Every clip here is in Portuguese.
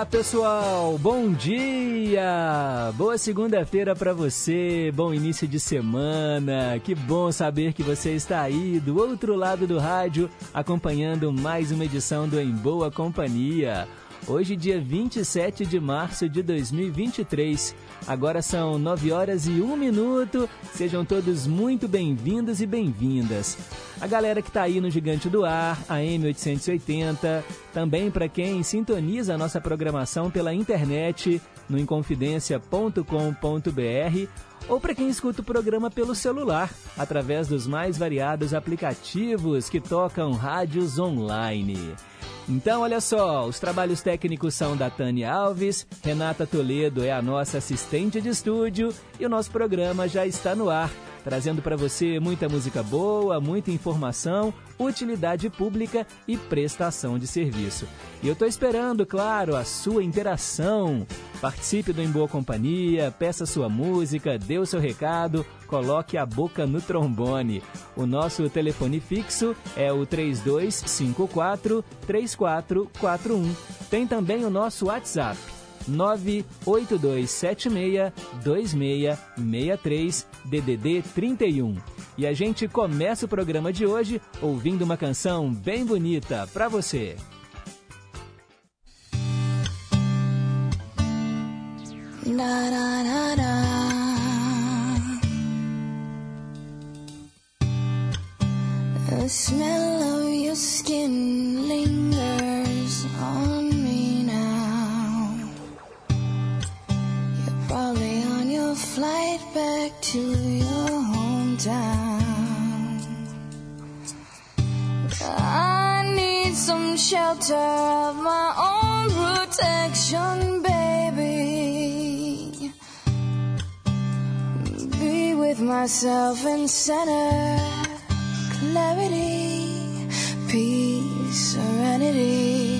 Diga lá, pessoal. Bom dia. Boa segunda-feira para você. Bom início de semana. Que bom saber que você está aí do outro lado do rádio acompanhando mais uma edição do Em Boa Companhia. Hoje, dia 27 de março de 2023. Agora são 9 horas e 1 minuto. Sejam todos muito bem-vindos e bem-vindas. A galera que está aí no Gigante do Ar, a M880, também para quem sintoniza a nossa programação pela internet no inconfidencia.com.br ou para quem escuta o programa pelo celular, através dos mais variados aplicativos que tocam rádios online. Então, olha só, os trabalhos técnicos são da Tânia Alves, Renata Toledo é a nossa assistente de estúdio e o nosso programa já está no ar, trazendo para você muita música boa, muita informação, utilidade pública e prestação de serviço. E eu estou esperando, claro, a sua interação. Participe do Em Boa Companhia, peça sua música, dê o seu recado, coloque a boca no trombone. O nosso telefone fixo é o 3254 3441. Tem também o nosso WhatsApp. 98276 2663 DDD 31. E a gente começa o programa de hoje ouvindo uma canção bem bonita para você. The smell of your skin lingers on probably on your flight back to your hometown. I need some shelter of my own protection, baby. Be with myself and center clarity, peace, serenity.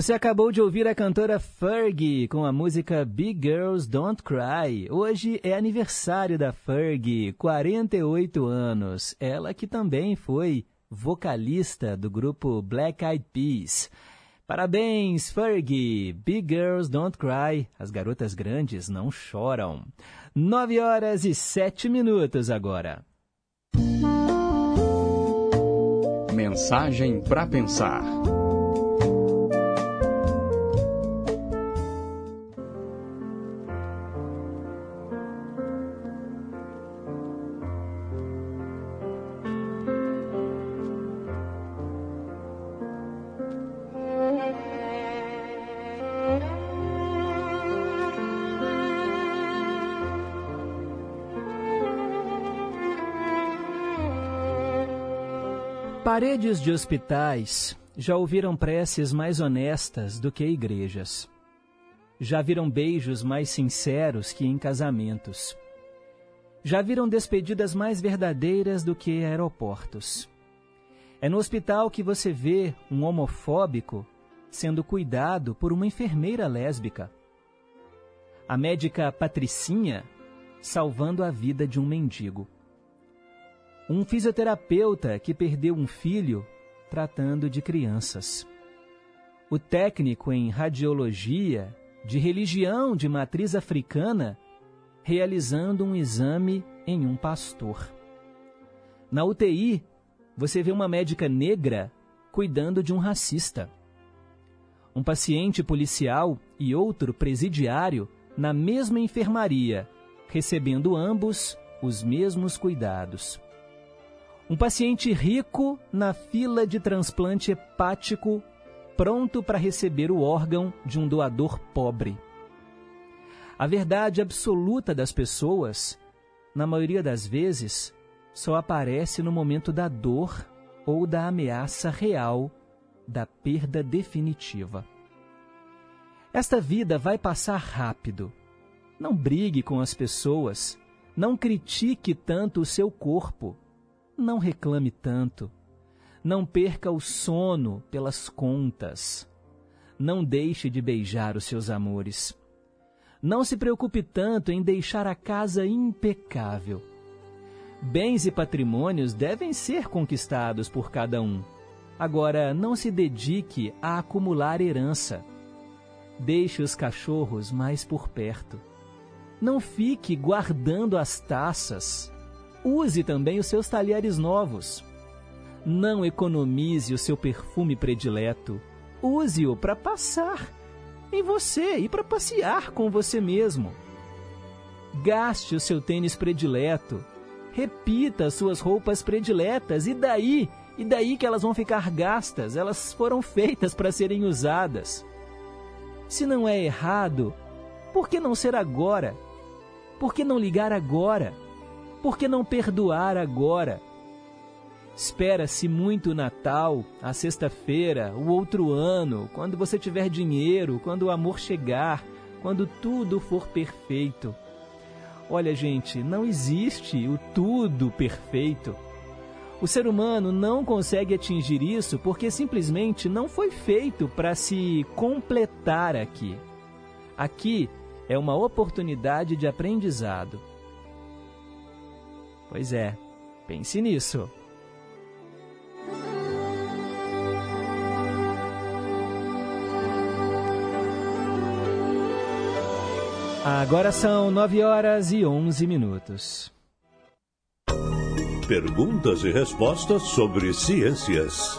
Você acabou de ouvir a cantora Fergie com a música Big Girls Don't Cry. Hoje é aniversário da Fergie, 48 anos. Ela que também foi vocalista do grupo Black Eyed Peas. Parabéns, Fergie! Big Girls Don't Cry. As garotas grandes não choram. 9 horas e 7 minutos agora. Mensagem para pensar. Paredes de hospitais já ouviram preces mais honestas do que igrejas. Já viram beijos mais sinceros que em casamentos. Já viram despedidas mais verdadeiras do que aeroportos. É no hospital que você vê um homofóbico sendo cuidado por uma enfermeira lésbica. A médica Patricinha salvando a vida de um mendigo um fisioterapeuta que perdeu um filho tratando de crianças. O técnico em radiologia de religião de matriz africana realizando um exame em um pastor. Na UTI, você vê uma médica negra cuidando de um racista. Um paciente policial e outro presidiário na mesma enfermaria, recebendo ambos os mesmos cuidados. Um paciente rico na fila de transplante hepático, pronto para receber o órgão de um doador pobre. A verdade absoluta das pessoas, na maioria das vezes, só aparece no momento da dor ou da ameaça real da perda definitiva. Esta vida vai passar rápido. Não brigue com as pessoas, não critique tanto o seu corpo não reclame tanto. Não perca o sono pelas contas. Não deixe de beijar os seus amores. Não se preocupe tanto em deixar a casa impecável. Bens e patrimônios devem ser conquistados por cada um. Agora, não se dedique a acumular herança. Deixe os cachorros mais por perto. Não fique guardando as taças. Use também os seus talheres novos. Não economize o seu perfume predileto. Use-o para passar em você e para passear com você mesmo. Gaste o seu tênis predileto. Repita as suas roupas prediletas e daí, e daí que elas vão ficar gastas, elas foram feitas para serem usadas. Se não é errado, por que não ser agora? Por que não ligar agora? Por que não perdoar agora? Espera-se muito o Natal, a sexta-feira, o outro ano, quando você tiver dinheiro, quando o amor chegar, quando tudo for perfeito. Olha, gente, não existe o tudo perfeito. O ser humano não consegue atingir isso porque simplesmente não foi feito para se completar aqui. Aqui é uma oportunidade de aprendizado. Pois é, pense nisso. Agora são 9 horas e 11 minutos. Perguntas e respostas sobre ciências.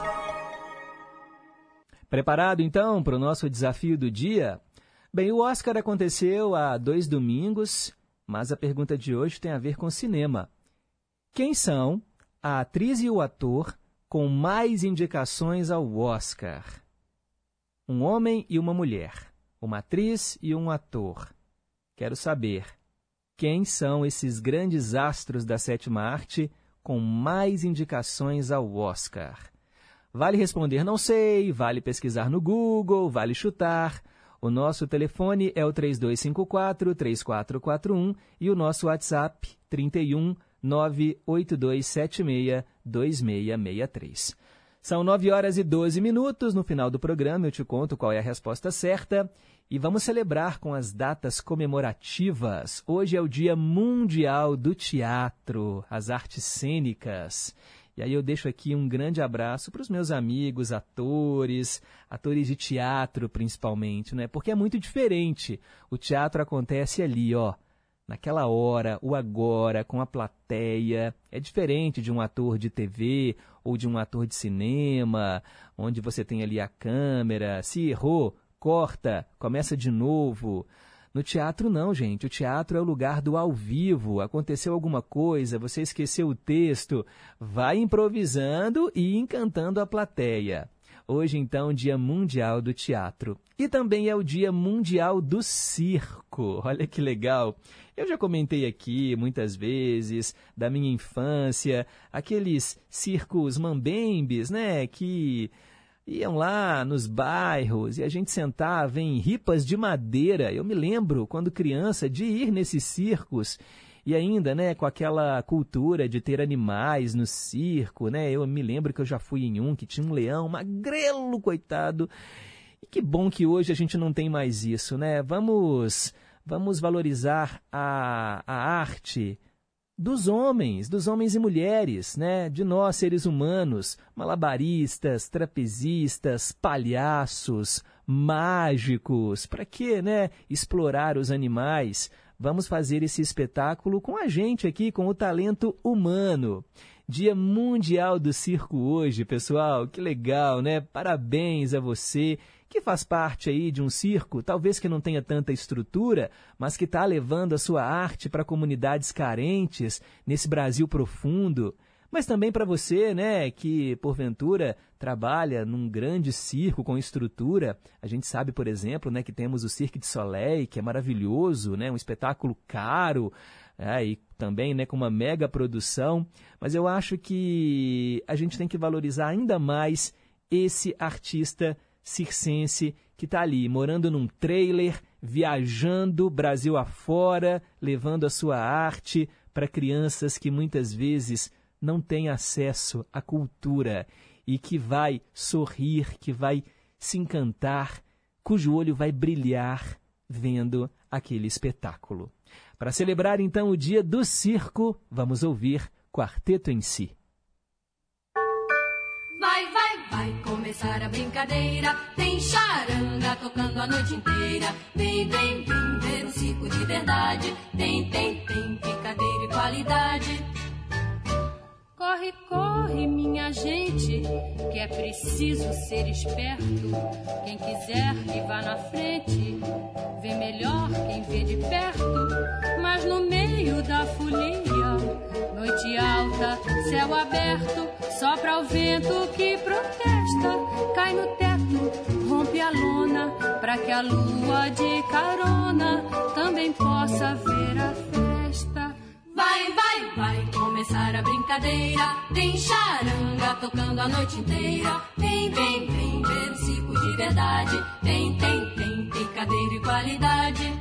Preparado então para o nosso desafio do dia? Bem, o Oscar aconteceu há dois domingos, mas a pergunta de hoje tem a ver com cinema. Quem são a atriz e o ator com mais indicações ao Oscar? Um homem e uma mulher, uma atriz e um ator. Quero saber quem são esses grandes astros da sétima arte com mais indicações ao Oscar. Vale responder não sei, vale pesquisar no Google, vale chutar. O nosso telefone é o 3254-3441 e o nosso WhatsApp 31 98276 2663. São 9 horas e 12 minutos. No final do programa eu te conto qual é a resposta certa. E vamos celebrar com as datas comemorativas. Hoje é o Dia Mundial do Teatro, as artes cênicas. E aí eu deixo aqui um grande abraço para os meus amigos, atores, atores de teatro principalmente, né? Porque é muito diferente. O teatro acontece ali, ó, naquela hora, o agora, com a plateia. É diferente de um ator de TV ou de um ator de cinema, onde você tem ali a câmera. Se errou, corta, começa de novo. No teatro, não, gente. O teatro é o lugar do ao vivo. Aconteceu alguma coisa, você esqueceu o texto, vai improvisando e encantando a plateia. Hoje, então, Dia Mundial do Teatro. E também é o Dia Mundial do Circo. Olha que legal. Eu já comentei aqui muitas vezes da minha infância, aqueles circos mambembes, né, que iam lá nos bairros e a gente sentava em ripas de madeira. Eu me lembro, quando criança, de ir nesses circos e ainda, né, com aquela cultura de ter animais no circo, né? Eu me lembro que eu já fui em um que tinha um leão, magrelo, coitado. E que bom que hoje a gente não tem mais isso, né? Vamos, vamos valorizar a, a arte dos homens, dos homens e mulheres, né? De nós, seres humanos, malabaristas, trapezistas, palhaços, mágicos. Para que, né? Explorar os animais. Vamos fazer esse espetáculo com a gente aqui, com o talento humano. Dia Mundial do Circo hoje, pessoal. Que legal, né? Parabéns a você que faz parte aí de um circo, talvez que não tenha tanta estrutura, mas que está levando a sua arte para comunidades carentes nesse Brasil profundo. Mas também para você, né, que porventura trabalha num grande circo com estrutura. A gente sabe, por exemplo, né, que temos o Cirque de Soleil, que é maravilhoso, né, um espetáculo caro, é, e também né, com uma mega produção. Mas eu acho que a gente tem que valorizar ainda mais esse artista circense que está ali, morando num trailer, viajando Brasil afora, levando a sua arte para crianças que muitas vezes não têm acesso à cultura e que vai sorrir, que vai se encantar, cujo olho vai brilhar vendo aquele espetáculo. Para celebrar então o dia do circo, vamos ouvir Quarteto em Si. Vai, começar a brincadeira. Tem charanga tocando a noite inteira. Vem, vem, vem ver um circo de verdade. Tem, tem, tem picadeira e qualidade. Corre, corre, minha gente, que é preciso ser esperto. Quem quiser que vá na frente, vê melhor quem vê de perto. Mas no meio da folia, noite alta, céu aberto, sopra o vento que protesta, cai no teto, rompe a lona, pra que a lua de carona também possa ver a festa. Vai, vai, vai começar a brincadeira. Tem charanga tocando a noite inteira. Vem, vem, vem ver o circo de verdade. Tem, tem, tem picadeira e qualidade.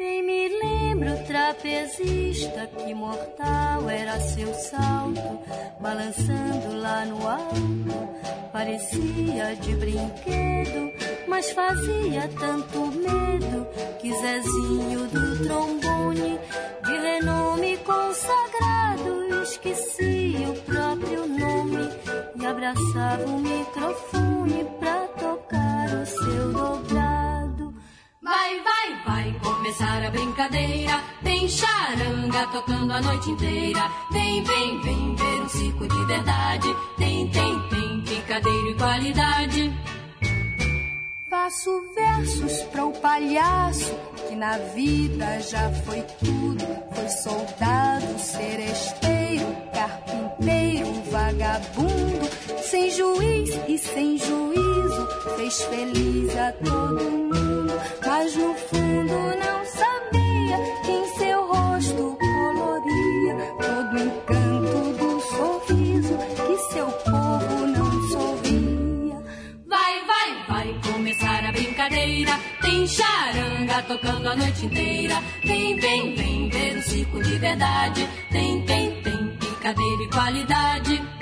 Bem me lembro trapezista que mortal era seu salto, balançando lá no alto, parecia de brinquedo, mas fazia tanto medo que Zezinho do trombone, de renome consagrado, esquecia o próprio nome e abraçava o microfone pra tocar o seu dobrado. Vai, vai, vai a brincadeira. Tem charanga tocando a noite inteira. Vem, vem, vem ver um circo de verdade. Tem, tem, tem picadeiro e qualidade. Faço versos para o palhaço que na vida já foi tudo. Foi soldado, seresteiro, carpinteiro, vagabundo, sem juiz e sem juízo, fez feliz a todo mundo. Mas no fundo não sabia que em seu rosto coloria todo o encanto do sorriso que seu povo não sorria. Vai, vai, vai começar a brincadeira. Tem charanga tocando a noite inteira. Vem, vem, vem ver um circo de verdade. Tem, tem, tem picadeira e qualidade.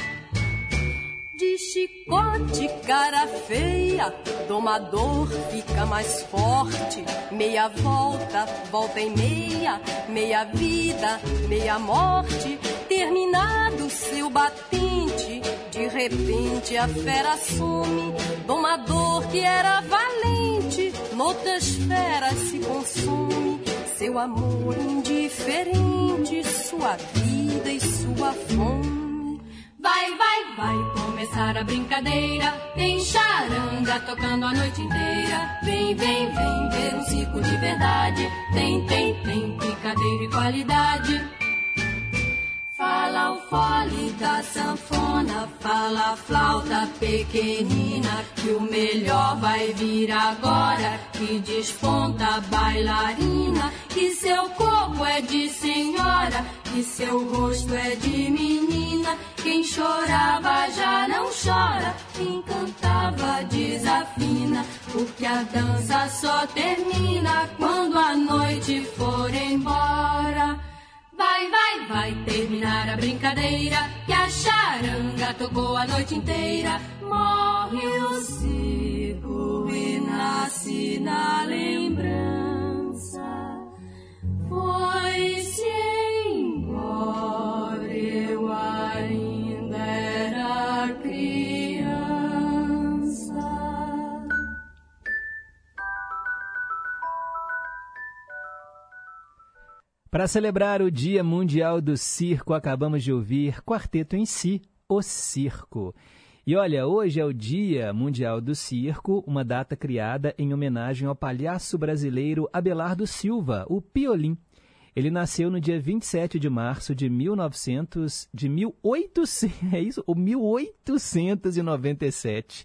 De chicote, cara feia, domador fica mais forte. Meia volta, volta e meia, meia vida, meia morte. Terminado seu batente, de repente a fera some. Domador que era valente, noutras feras se consome. Seu amor indiferente, sua vida e sua fome. Vai, vai, vai começar a brincadeira. Tem charanga tocando a noite inteira. Vem, vem, vem ver um circo de verdade. Tem, tem, tem picadeira e qualidade. Fala o fole da sanfona, fala a flauta pequenina, que o melhor vai vir agora, que desponta a bailarina, que seu corpo é de senhora, que seu rosto é de menina, quem chorava já não chora, quem cantava desafina, porque a dança só termina quando a noite for embora. Vai, vai, vai terminar a brincadeira que a charanga tocou a noite inteira. Morre o circo e nasce na lembrança. Foi-se embora, eu Para celebrar o Dia Mundial do Circo, acabamos de ouvir Quarteto em Si, o Circo. E olha, hoje é o Dia Mundial do Circo, uma data criada em homenagem ao palhaço brasileiro Abelardo Silva, o Piolim. Ele nasceu no dia 27 de março de 1900, de 1800, é isso? O 1897,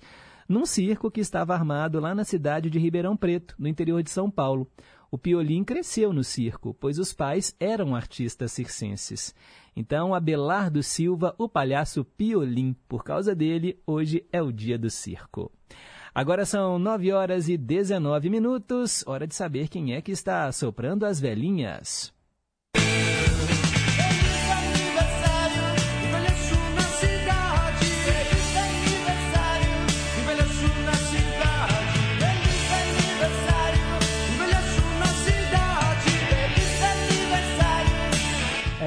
num circo que estava armado lá na cidade de Ribeirão Preto, no interior de São Paulo. O Piolim cresceu no circo, pois os pais eram artistas circenses. Então, Abelardo Silva, o palhaço Piolim, por causa dele, hoje é o dia do circo. Agora são 9 horas e 19 minutos, hora de saber quem é que está soprando as velhinhas.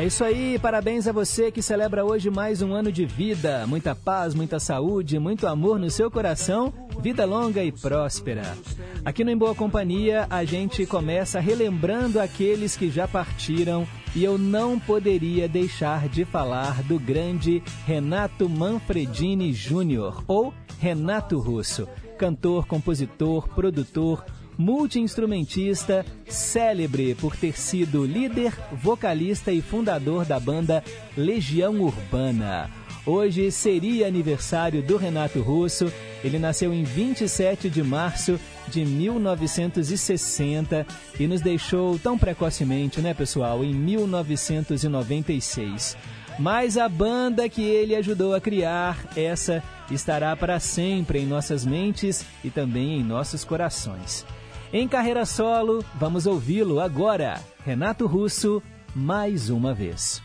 Isso aí, parabéns a você que celebra hoje mais um ano de vida. Muita paz, muita saúde, muito amor no seu coração, vida longa e próspera. Aqui no Em Boa Companhia, a gente começa relembrando aqueles que já partiram e eu não poderia deixar de falar do grande Renato Manfredini Júnior, ou Renato Russo, cantor, compositor, produtor, multiinstrumentista, célebre por ter sido líder, vocalista e fundador da banda Legião Urbana. Hoje seria aniversário do Renato Russo. Ele nasceu em 27 de março de 1960 e nos deixou tão precocemente, né, pessoal, em 1996. Mas a banda que ele ajudou a criar, essa estará para sempre em nossas mentes e também em nossos corações. Em carreira solo, vamos ouvi-lo agora. Renato Russo, mais uma vez.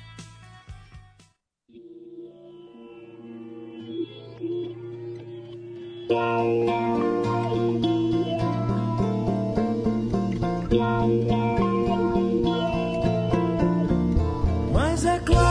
Mas é claro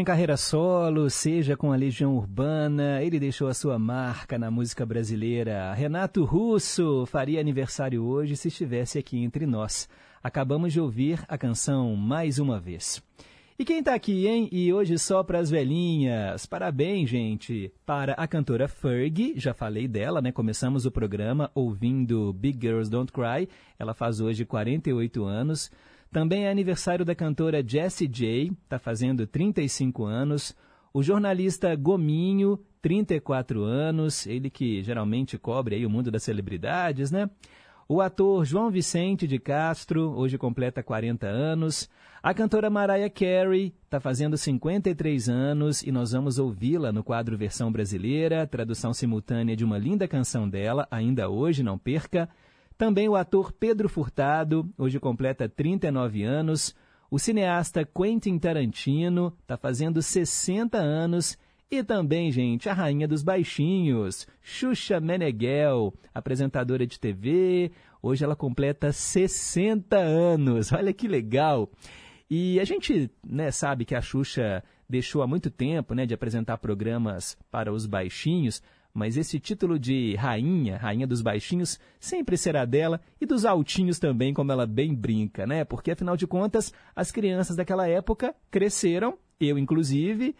Em carreira solo, seja com a Legião Urbana, ele deixou a sua marca na música brasileira. Renato Russo faria aniversário hoje se estivesse aqui entre nós. Acabamos de ouvir a canção mais uma vez. E quem tá aqui, hein? E hoje só pras velhinhas. Parabéns, gente, para a cantora Fergie, já falei dela, né? Começamos o programa ouvindo Big Girls Don't Cry. Ela faz hoje 48 anos. Também é aniversário da cantora Jessie J, está fazendo 35 anos. O jornalista Gominho, 34 anos, ele que geralmente cobre aí o mundo das celebridades, né? O ator João Vicente de Castro, hoje completa 40 anos. A cantora Mariah Carey está fazendo 53 anos e nós vamos ouvi-la no quadro Versão Brasileira, tradução simultânea de uma linda canção dela, ainda hoje, não perca. Também o ator Pedro Furtado, hoje completa 39 anos. O cineasta Quentin Tarantino está fazendo 60 anos. E também, gente, a rainha dos baixinhos, Xuxa Meneghel, apresentadora de TV. Hoje ela completa 60 anos. Olha que legal. E a gente né, sabe que a Xuxa deixou há muito tempo né, de apresentar programas para os baixinhos, mas esse título de rainha, rainha dos baixinhos, sempre será dela e dos altinhos também, como ela bem brinca, né? Porque afinal de contas, as crianças daquela época cresceram, eu inclusive,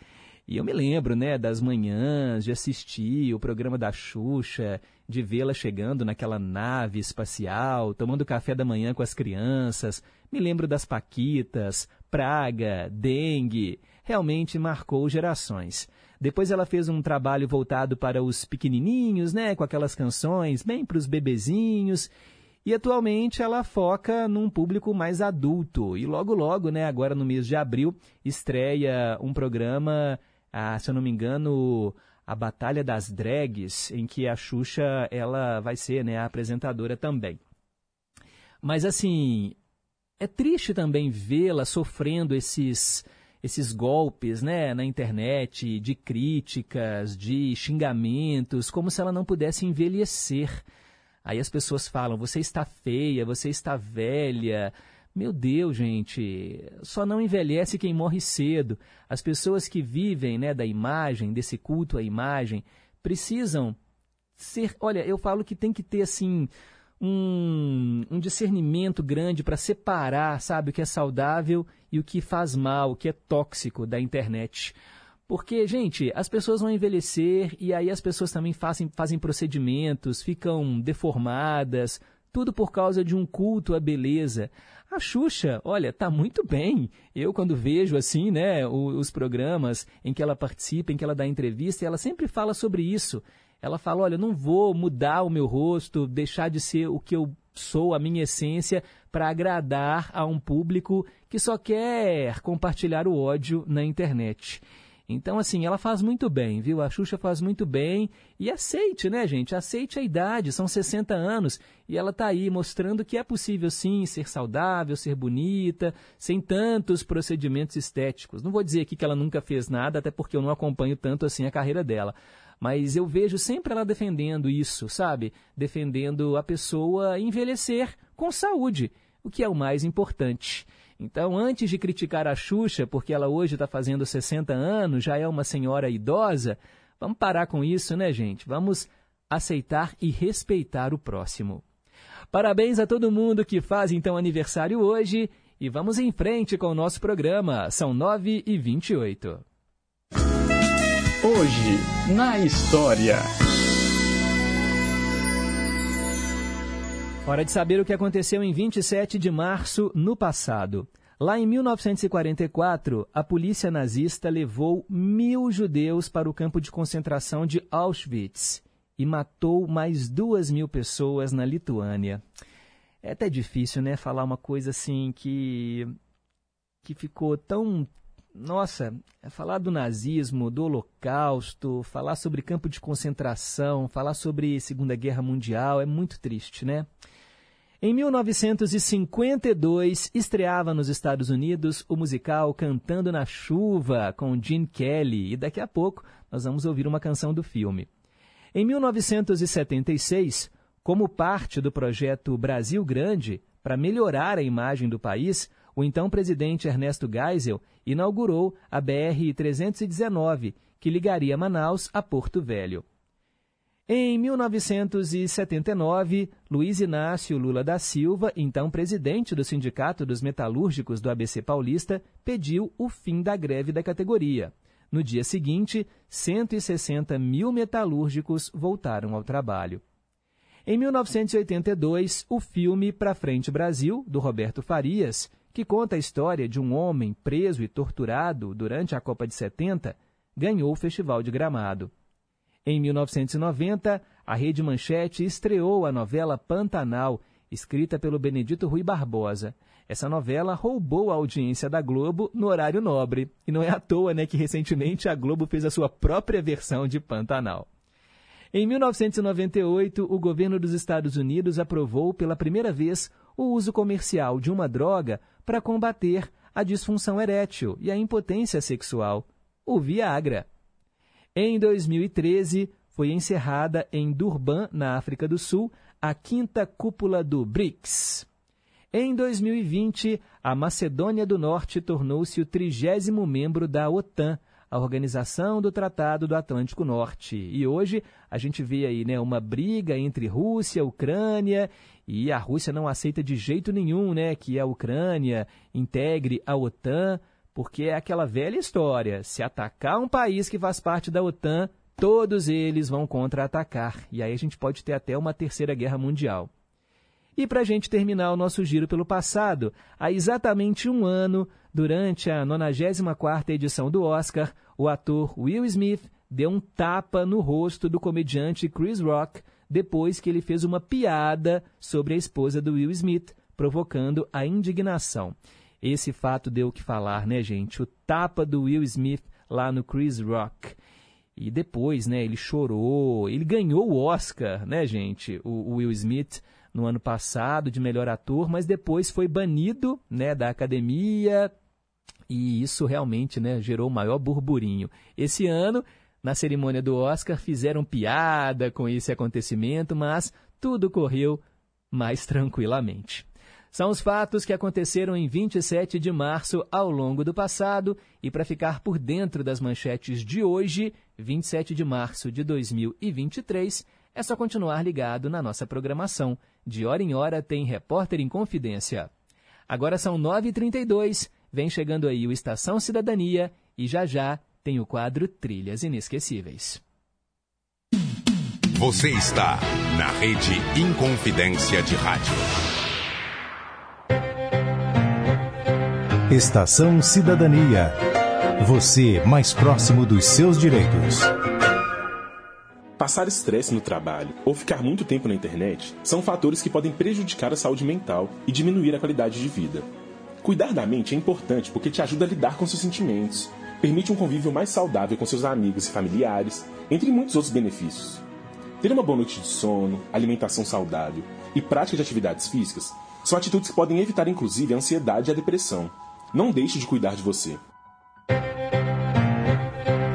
e eu me lembro, né, das manhãs de assistir o programa da Xuxa, de vê-la chegando naquela nave espacial, tomando café da manhã com as crianças. Me lembro das Paquitas, Praga, Dengue. Realmente marcou gerações. Depois ela fez um trabalho voltado para os pequenininhos, né, com aquelas canções bem para os bebezinhos. E atualmente ela foca num público mais adulto. E logo logo, né, agora no mês de abril, estreia um programa, ah, se eu não me engano, a Batalha das Drags, em que a Xuxa ela vai ser né, a apresentadora também. Mas assim, é triste também vê-la sofrendo esses esses golpes né, na internet de críticas, de xingamentos, como se ela não pudesse envelhecer. Aí as pessoas falam: você está feia, você está velha. Meu Deus, gente, só não envelhece quem morre cedo. As pessoas que vivem né, da imagem, desse culto à imagem, precisam ser. Olha, eu falo que tem que ter assim um, um discernimento grande para separar, sabe, o que é saudável e o que faz mal, o que é tóxico da internet. Porque, gente, as pessoas vão envelhecer e aí as pessoas também fazem, fazem procedimentos, ficam deformadas, tudo por causa de um culto à beleza. A Xuxa, olha, tá muito bem. Eu, quando vejo assim, né, os, programas em que ela participa, em que ela dá entrevista, ela sempre fala sobre isso. Ela fala: olha, não vou mudar o meu rosto, deixar de ser o que eu sou, a minha essência, para agradar a um público que só quer compartilhar o ódio na internet. Então, assim, ela faz muito bem, viu? A Xuxa faz muito bem. E aceite, né, gente? Aceite a idade, são 60 anos. E ela está aí mostrando que é possível, sim, ser saudável, ser bonita, sem tantos procedimentos estéticos. Não vou dizer aqui que ela nunca fez nada, até porque eu não acompanho tanto assim a carreira dela. Mas eu vejo sempre ela defendendo isso, sabe? Defendendo a pessoa envelhecer com saúde, o que é o mais importante. Então, antes de criticar a Xuxa, porque ela hoje está fazendo 60 anos, já é uma senhora idosa, vamos parar com isso, né, gente? Vamos aceitar e respeitar o próximo. Parabéns a todo mundo que faz então aniversário hoje e vamos em frente com o nosso programa. São 9 e 28. Hoje, na história. Hora de saber o que aconteceu em 27 de março no passado. Lá em 1944, a polícia nazista levou mil judeus para o campo de concentração de Auschwitz e matou mais duas mil pessoas na Lituânia. É até difícil, né, falar uma coisa assim que que ficou tão nossa, falar do nazismo, do holocausto, falar sobre campo de concentração, falar sobre Segunda Guerra Mundial é muito triste, né? Em 1952, estreava nos Estados Unidos o musical Cantando na Chuva, com Gene Kelly, e daqui a pouco nós vamos ouvir uma canção do filme. Em 1976, como parte do projeto Brasil Grande, para melhorar a imagem do país, o então presidente Ernesto Geisel inaugurou a BR-319, que ligaria Manaus a Porto Velho. Em 1979, Luiz Inácio Lula da Silva, então presidente do Sindicato dos Metalúrgicos do ABC Paulista, pediu o fim da greve da categoria. No dia seguinte, 160 mil metalúrgicos voltaram ao trabalho. Em 1982, o filme Pra Frente Brasil, do Roberto Farias, que conta a história de um homem preso e torturado durante a Copa de 70, ganhou o Festival de Gramado. Em 1990, a Rede Manchete estreou a novela Pantanal, escrita pelo Benedito Rui Barbosa. Essa novela roubou a audiência da Globo no horário nobre. E não é à toa né, que recentemente a Globo fez a sua própria versão de Pantanal. Em 1998, o governo dos Estados Unidos aprovou pela primeira vez o uso comercial de uma droga para combater a disfunção erétil e a impotência sexual, o Viagra. Em 2013, foi encerrada em Durban, na África do Sul, a quinta cúpula do BRICS. Em 2020, a Macedônia do Norte tornou-se o trigésimo membro da OTAN, a Organização do Tratado do Atlântico Norte. E hoje a gente vê aí né, uma briga entre Rússia, Ucrânia, e a Rússia não aceita de jeito nenhum né, que a Ucrânia integre a OTAN porque é aquela velha história: se atacar um país que faz parte da OTAN, todos eles vão contra-atacar. E aí a gente pode ter até uma terceira guerra mundial. E para a gente terminar o nosso giro pelo passado, há exatamente um ano, durante a 94ª edição do Oscar, o ator Will Smith deu um tapa no rosto do comediante Chris Rock depois que ele fez uma piada sobre a esposa do Will Smith, provocando a indignação. Esse fato deu o que falar, né, gente? O tapa do Will Smith lá no Chris Rock. E depois, né, ele chorou, ele ganhou o Oscar, né, gente? O, o Will Smith no ano passado de melhor ator, mas depois foi banido, né, da academia E isso realmente né, gerou o maior burburinho. Esse ano, na cerimônia do Oscar, fizeram piada com esse acontecimento, mas tudo correu mais tranquilamente. São os fatos que aconteceram em 27 de março ao longo do passado e para ficar por dentro das manchetes de hoje, 27 de março de 2023, é só continuar ligado na nossa programação. De hora em hora tem Repórter em Confidência. Agora são 9h32, vem chegando aí o Estação Cidadania e já já tem o quadro Trilhas Inesquecíveis. Você está na rede Inconfidência de Rádio. Estação Cidadania. Você mais próximo dos seus direitos. Passar estresse no trabalho ou ficar muito tempo na internet são fatores que podem prejudicar a saúde mental e diminuir a qualidade de vida. Cuidar da mente é importante porque te ajuda a lidar com seus sentimentos, permite um convívio mais saudável com seus amigos e familiares, entre muitos outros benefícios. Ter uma boa noite de sono, alimentação saudável e prática de atividades físicas são atitudes que podem evitar inclusive a ansiedade e a depressão. Não deixe de cuidar de você.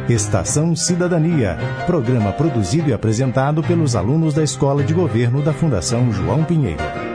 Estação Cidadania. Programa produzido e apresentado pelos alunos da Escola de Governo da Fundação João Pinheiro.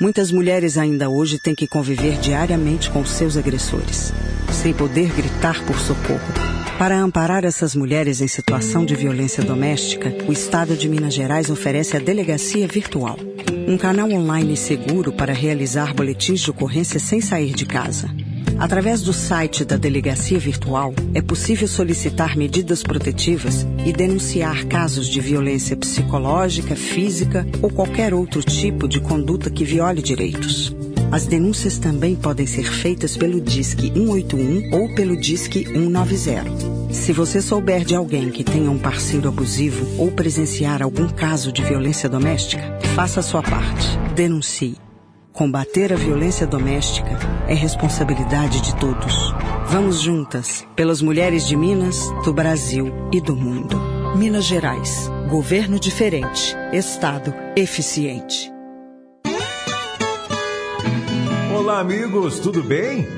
Muitas mulheres ainda hoje têm que conviver diariamente com seus agressores, sem poder gritar por socorro. Para amparar essas mulheres em situação de violência doméstica, o Estado de Minas Gerais oferece a Delegacia Virtual, um canal online seguro para realizar boletins de ocorrência sem sair de casa. Através do site da Delegacia Virtual, é possível solicitar medidas protetivas e denunciar casos de violência psicológica, física ou qualquer outro tipo de conduta que viole direitos. As denúncias também podem ser feitas pelo Disque 181 ou pelo Disque 190. Se você souber de alguém que tenha um parceiro abusivo ou presenciar algum caso de violência doméstica, faça a sua parte. Denuncie. Combater a violência doméstica é responsabilidade de todos. Vamos juntas, pelas mulheres de Minas, do Brasil e do mundo. Minas Gerais. Governo diferente. Estado eficiente. Olá, amigos, tudo bem?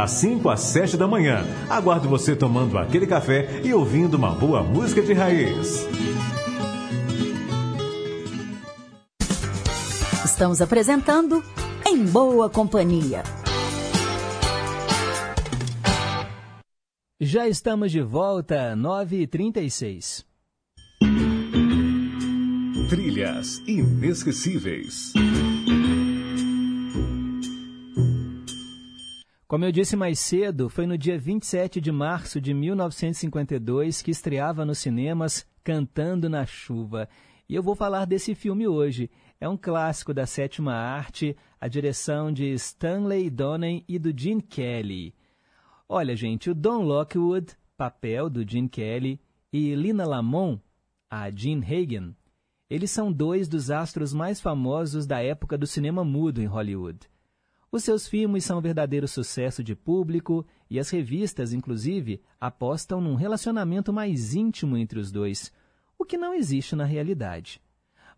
das 5 às 7 da manhã. Aguardo você tomando aquele café e ouvindo uma boa música de raiz. Estamos apresentando Em Boa Companhia. Já estamos de volta, 9h36. Trilhas inesquecíveis. Como eu disse mais cedo, foi no dia 27 de março de 1952 que estreava nos cinemas Cantando na Chuva. E eu vou falar desse filme hoje. É um clássico da sétima arte, a direção de Stanley Donen e do Gene Kelly. Olha, gente, o Don Lockwood, papel do Gene Kelly, e Lina Lamont, a Jean Hagen, eles são dois dos astros mais famosos da época do cinema mudo em Hollywood. Os seus filmes são um verdadeiro sucesso de público e as revistas, inclusive, apostam num relacionamento mais íntimo entre os dois, o que não existe na realidade.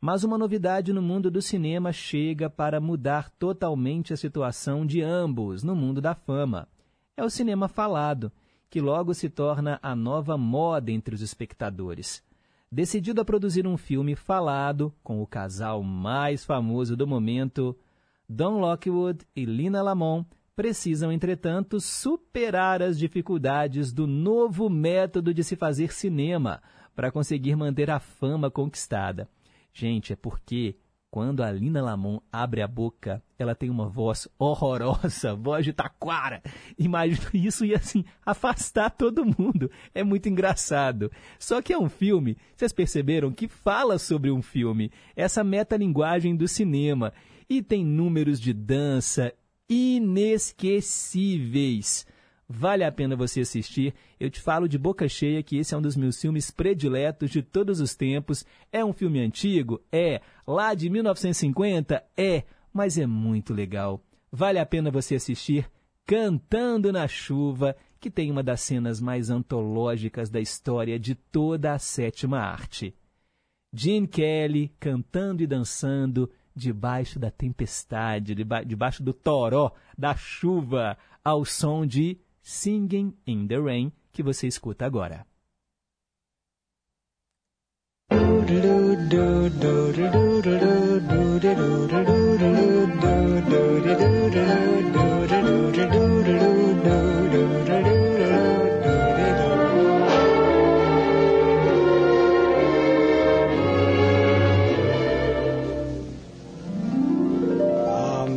Mas uma novidade no mundo do cinema chega para mudar totalmente a situação de ambos no mundo da fama. É o cinema falado, que logo se torna a nova moda entre os espectadores. Decidido a produzir um filme falado com o casal mais famoso do momento, Don Lockwood e Lina Lamont precisam, entretanto, superar as dificuldades do novo método de se fazer cinema para conseguir manter a fama conquistada. Gente, é porque quando a Lina Lamont abre a boca, ela tem uma voz horrorosa, voz de taquara. Imagino isso e assim, afastar todo mundo. É muito engraçado. Só que é um filme, vocês perceberam que fala sobre um filme, essa metalinguagem do cinema. E tem números de dança inesquecíveis. Vale a pena você assistir. Eu te falo de boca cheia que esse é um dos meus filmes prediletos de todos os tempos. É um filme antigo? É. Lá de 1950? É. Mas é muito legal. Vale a pena você assistir Cantando na Chuva, que tem uma das cenas mais antológicas da história de toda a sétima arte. Gene Kelly cantando e dançando debaixo da tempestade, debaixo do toró, da chuva, ao som de Singing in the Rain, que você escuta agora.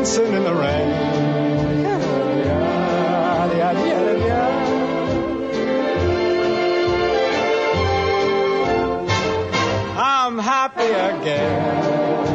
Dancing in the rain. I'm happy again.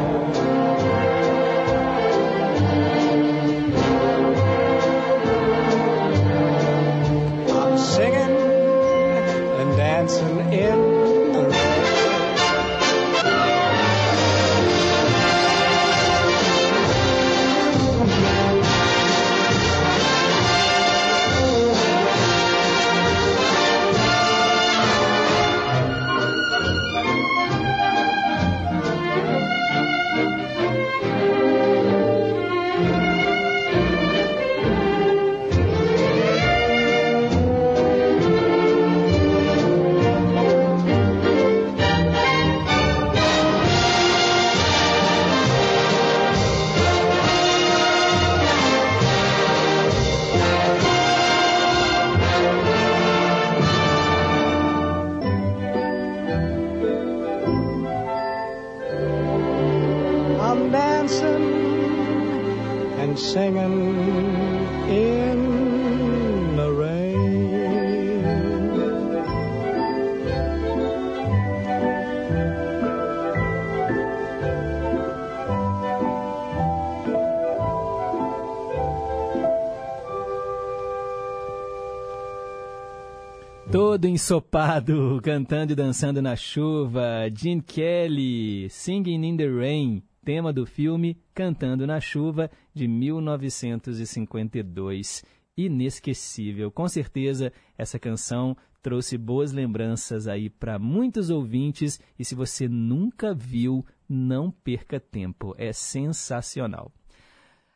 Ensopado, cantando e dançando na chuva, Gene Kelly, Singing in the Rain, tema do filme Cantando na Chuva, de 1952. Inesquecível. Com certeza, essa canção trouxe boas lembranças aí para muitos ouvintes e se você nunca viu, não perca tempo. É sensacional.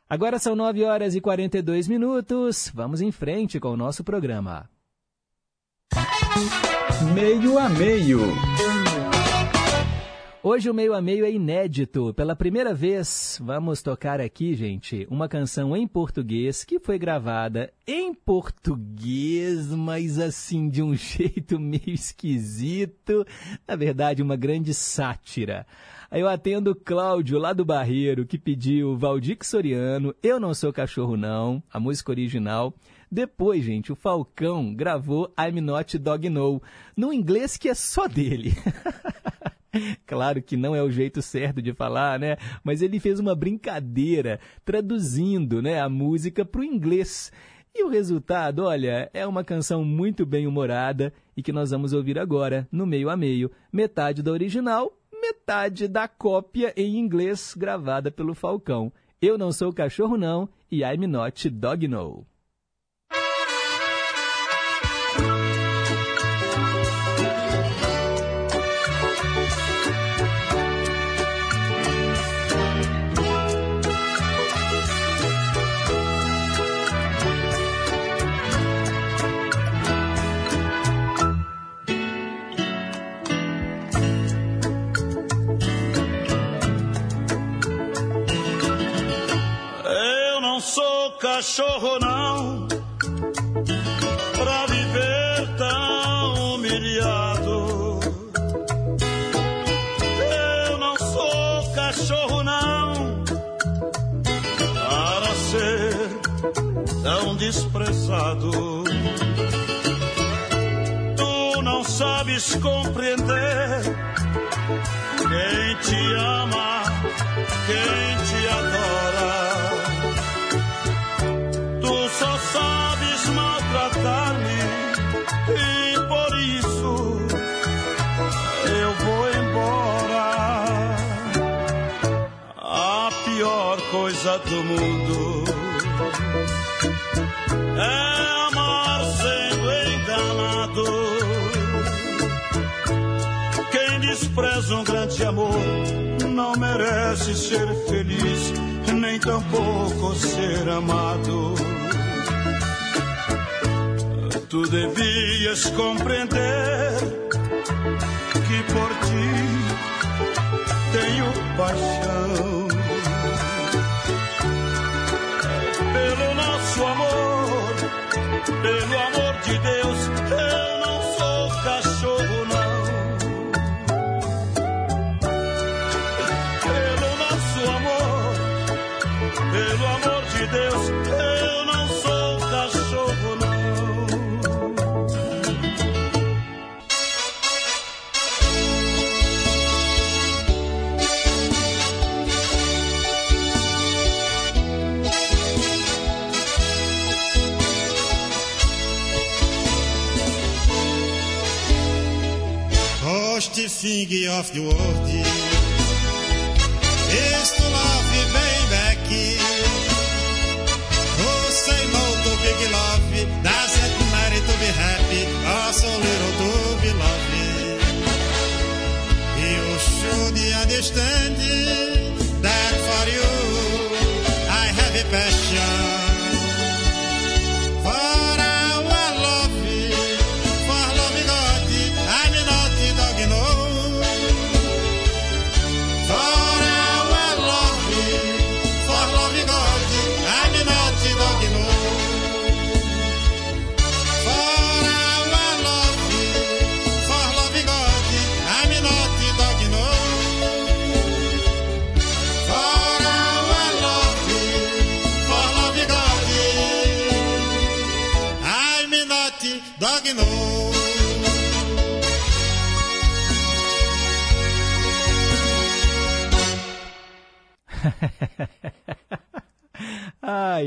Agora são 9 horas e 42 minutos. Vamos em frente com o nosso programa. Meio a meio. Hoje o meio a meio é inédito. Pela primeira vez, vamos tocar aqui, gente, uma canção em português que foi gravada em português, mas assim de um jeito meio esquisito. Na verdade, uma grande sátira. Aí eu atendo Cláudio, lá do Barreiro, que pediu Valdir Soriano, Eu Não Sou Cachorro Não, a música original. Depois, gente, o Falcão gravou I'm Not Dog No, no inglês que é só dele. Claro que não é o jeito certo de falar, né? Mas ele fez uma brincadeira traduzindo né, a música para o inglês. E o resultado, olha, é uma canção muito bem humorada e que nós vamos ouvir agora, no meio a meio, metade da original metade da cópia em inglês gravada pelo Falcão. Eu não sou cachorro não e I'm not dog no. Cachorro não pra viver tão humilhado. Eu não sou cachorro não para ser tão desprezado. Tu não sabes compreender quem te ama, quem te adora. Sabes maltratar-me e por isso eu vou embora. A pior coisa do mundo é amar sendo enganado. Quem despreza um grande amor não merece ser feliz, nem tampouco ser amado tu devias compreender que por ti tenho paixão. Thing of the world is to love you, baby. Oh, say no to big love, doesn't matter to be happy, or so little to be lovely. You should understand that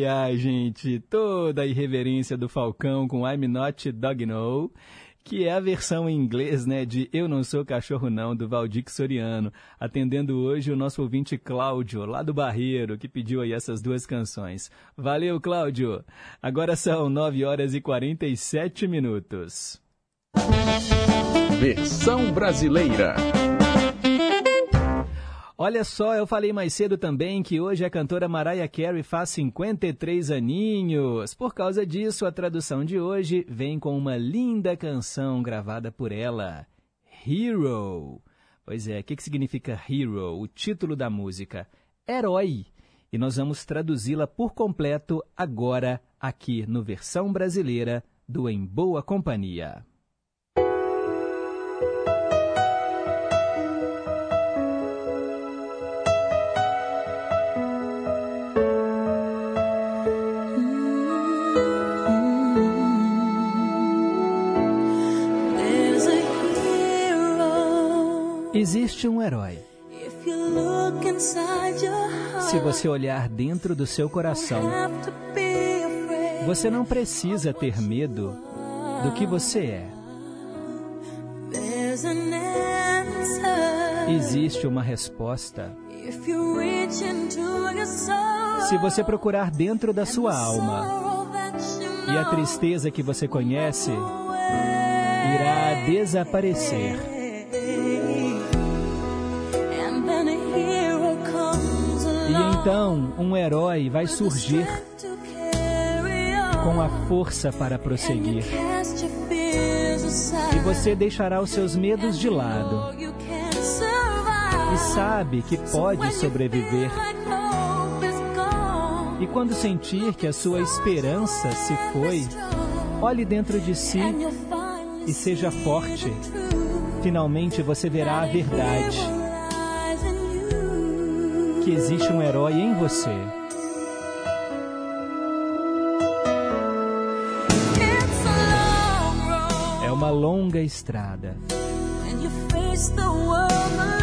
Ai, ai, gente, toda a irreverência do Falcão com I'm Not Dog No. que é a versão em inglês, né, de Eu Não Sou Cachorro Não, do Valdir Soriano, atendendo hoje o nosso ouvinte Cláudio, lá do Barreiro, que pediu aí essas duas canções. Valeu, Cláudio! Agora são 9 horas e 47 minutos. Versão brasileira. Olha só, eu falei mais cedo também que hoje a cantora Mariah Carey faz 53 aninhos. Por causa disso, a tradução de hoje vem com uma linda canção gravada por ela, Hero. Pois é, o que, que significa Hero? O título da música, Herói. E nós vamos traduzi-la por completo agora, aqui no versão brasileira do Em Boa Companhia. Existe um herói. Se você olhar dentro do seu coração, você não precisa ter medo do que você é. Existe uma resposta. Se você procurar dentro da sua alma, e a tristeza que você conhece irá desaparecer. E então um herói vai surgir com a força para prosseguir. E você deixará os seus medos de lado. E sabe que pode sobreviver. E quando sentir que a sua esperança se foi, olhe dentro de si e seja forte. Finalmente você verá a verdade que existe um herói em você. É uma longa estrada.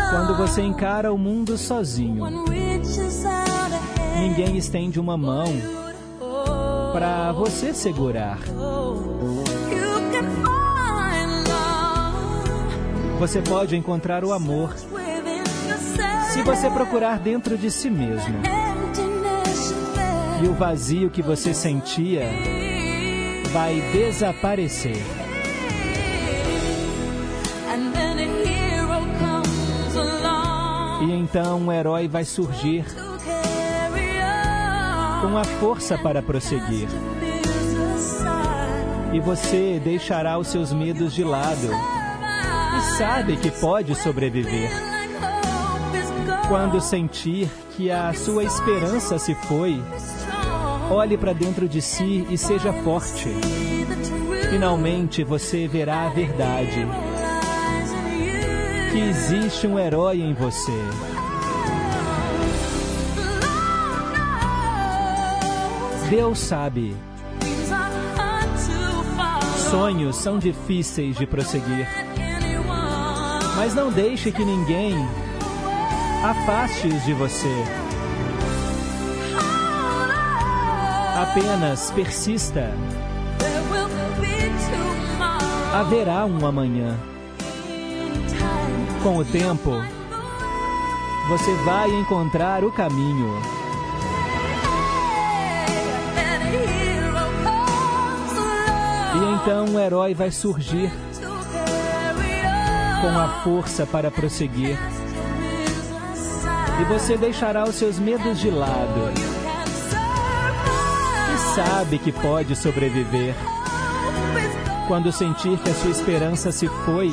Quando você encara o mundo sozinho, ninguém estende uma mão para você segurar. Você pode encontrar o amor se você procurar dentro de si mesmo. E o vazio que você sentia vai desaparecer. E então um herói vai surgir com a força para prosseguir. E você deixará os seus medos de lado e sabe que pode sobreviver. Quando sentir que a sua esperança se foi, olhe para dentro de si e seja forte. Finalmente você verá a verdade. Que existe um herói em você. Deus sabe. Sonhos são difíceis de prosseguir. Mas não deixe que ninguém afaste-os de você. Apenas persista. Haverá um amanhã. Com o tempo, você vai encontrar o caminho. E então um herói vai surgir com a força para prosseguir e você deixará os seus medos de lado. E sabe que pode sobreviver. Quando sentir que a sua esperança se foi,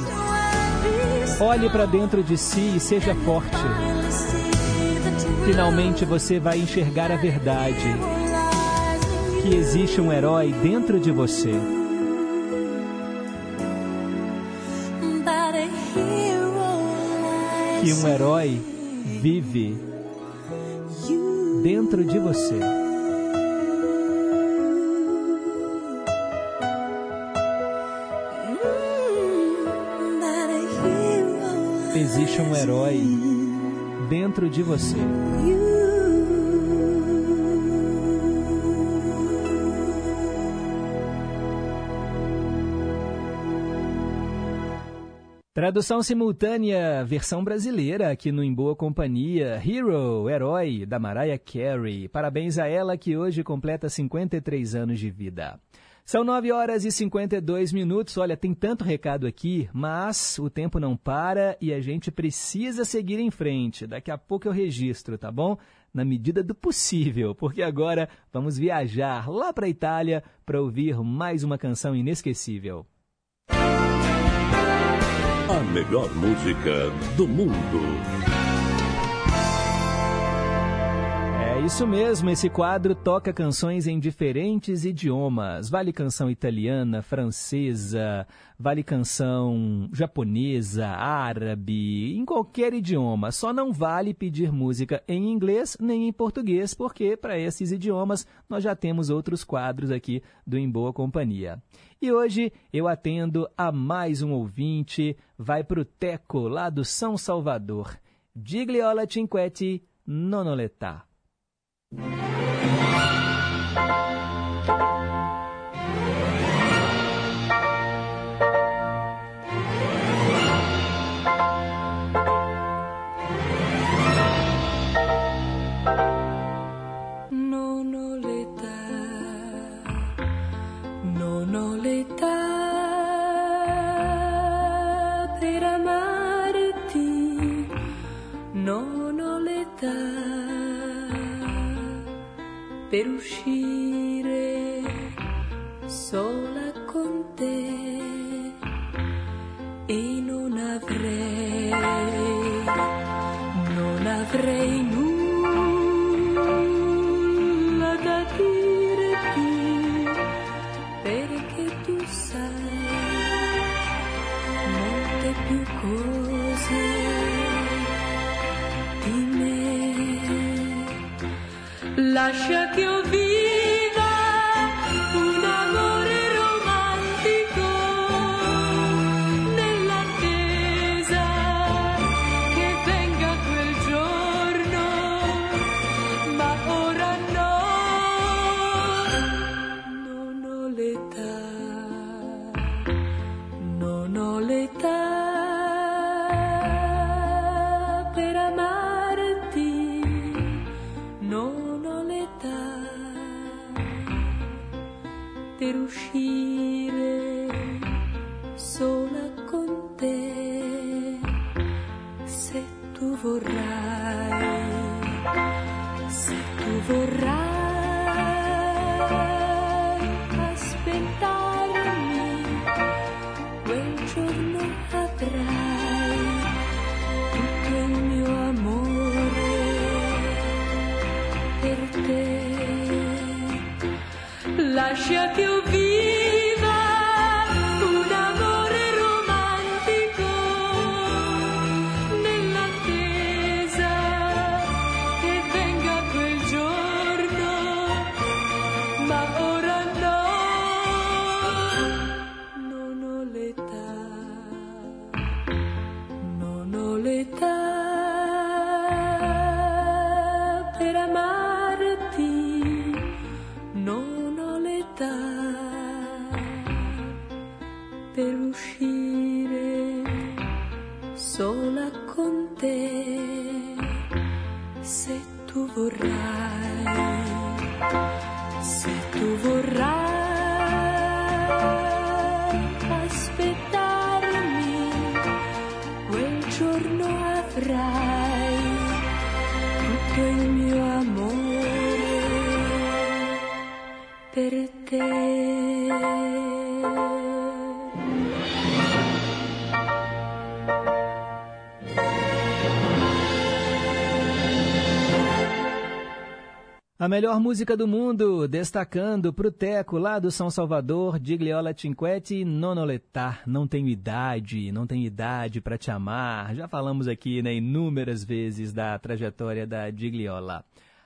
olhe para dentro de si e seja forte. Finalmente você vai enxergar a verdade: que existe um herói dentro de você. Que um herói vive dentro de você. Existe um herói dentro de você. Tradução simultânea, versão brasileira aqui no Em Boa Companhia. Hero, herói, da Mariah Carey. Parabéns a ela que hoje completa 53 anos de vida. São 9 horas e 52 minutos. Olha, tem tanto recado aqui, mas o tempo não para e a gente precisa seguir em frente. Daqui a pouco eu registro, tá bom? Na medida do possível, porque agora vamos viajar lá para a Itália para ouvir mais uma canção inesquecível. A melhor música do mundo. Isso mesmo, esse quadro toca canções em diferentes idiomas. Vale canção italiana, francesa, vale canção japonesa, árabe, em qualquer idioma. Só não vale pedir música em inglês nem em português, porque para esses idiomas nós já temos outros quadros aqui do Em Boa Companhia. E hoje eu atendo a mais um ouvinte, vai para o Teco, lá do São Salvador. Digliola Cinquetti, Nonoletà. Non per uscire sola con te. E non avrei, non avrei Lascia che io viva A melhor música do mundo, destacando pro Teco lá do São Salvador, Digliola Cinquetti, Nonoletá. Não tenho idade, não tenho idade para te amar. Já falamos aqui né, inúmeras vezes da trajetória da Digliola.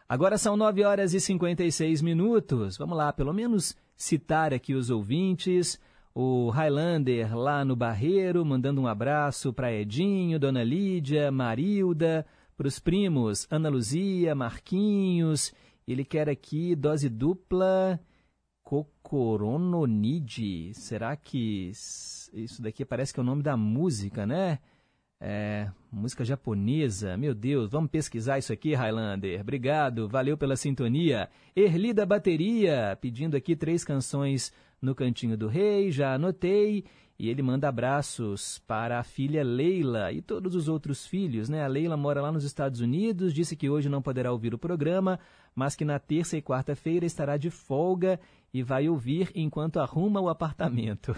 Agora são 9 horas e 56 minutos. Vamos lá, pelo menos citar aqui os ouvintes. O Highlander lá no Barreiro, mandando um abraço para Edinho, Dona Lídia, Marilda, para os primos Ana Luzia, Marquinhos. Ele quer aqui dose dupla Cocorononide. Será que isso daqui parece que é o nome da música, né? É, música japonesa, meu Deus, vamos pesquisar isso aqui, Highlander. Obrigado, valeu pela sintonia. Erli da Bateria, pedindo aqui três canções no Cantinho do Rei, já anotei. E ele manda abraços para a filha Leila e todos os outros filhos, né? A Leila mora lá nos Estados Unidos, disse que hoje não poderá ouvir o programa, mas que na terça e quarta-feira estará de folga e vai ouvir enquanto arruma o apartamento.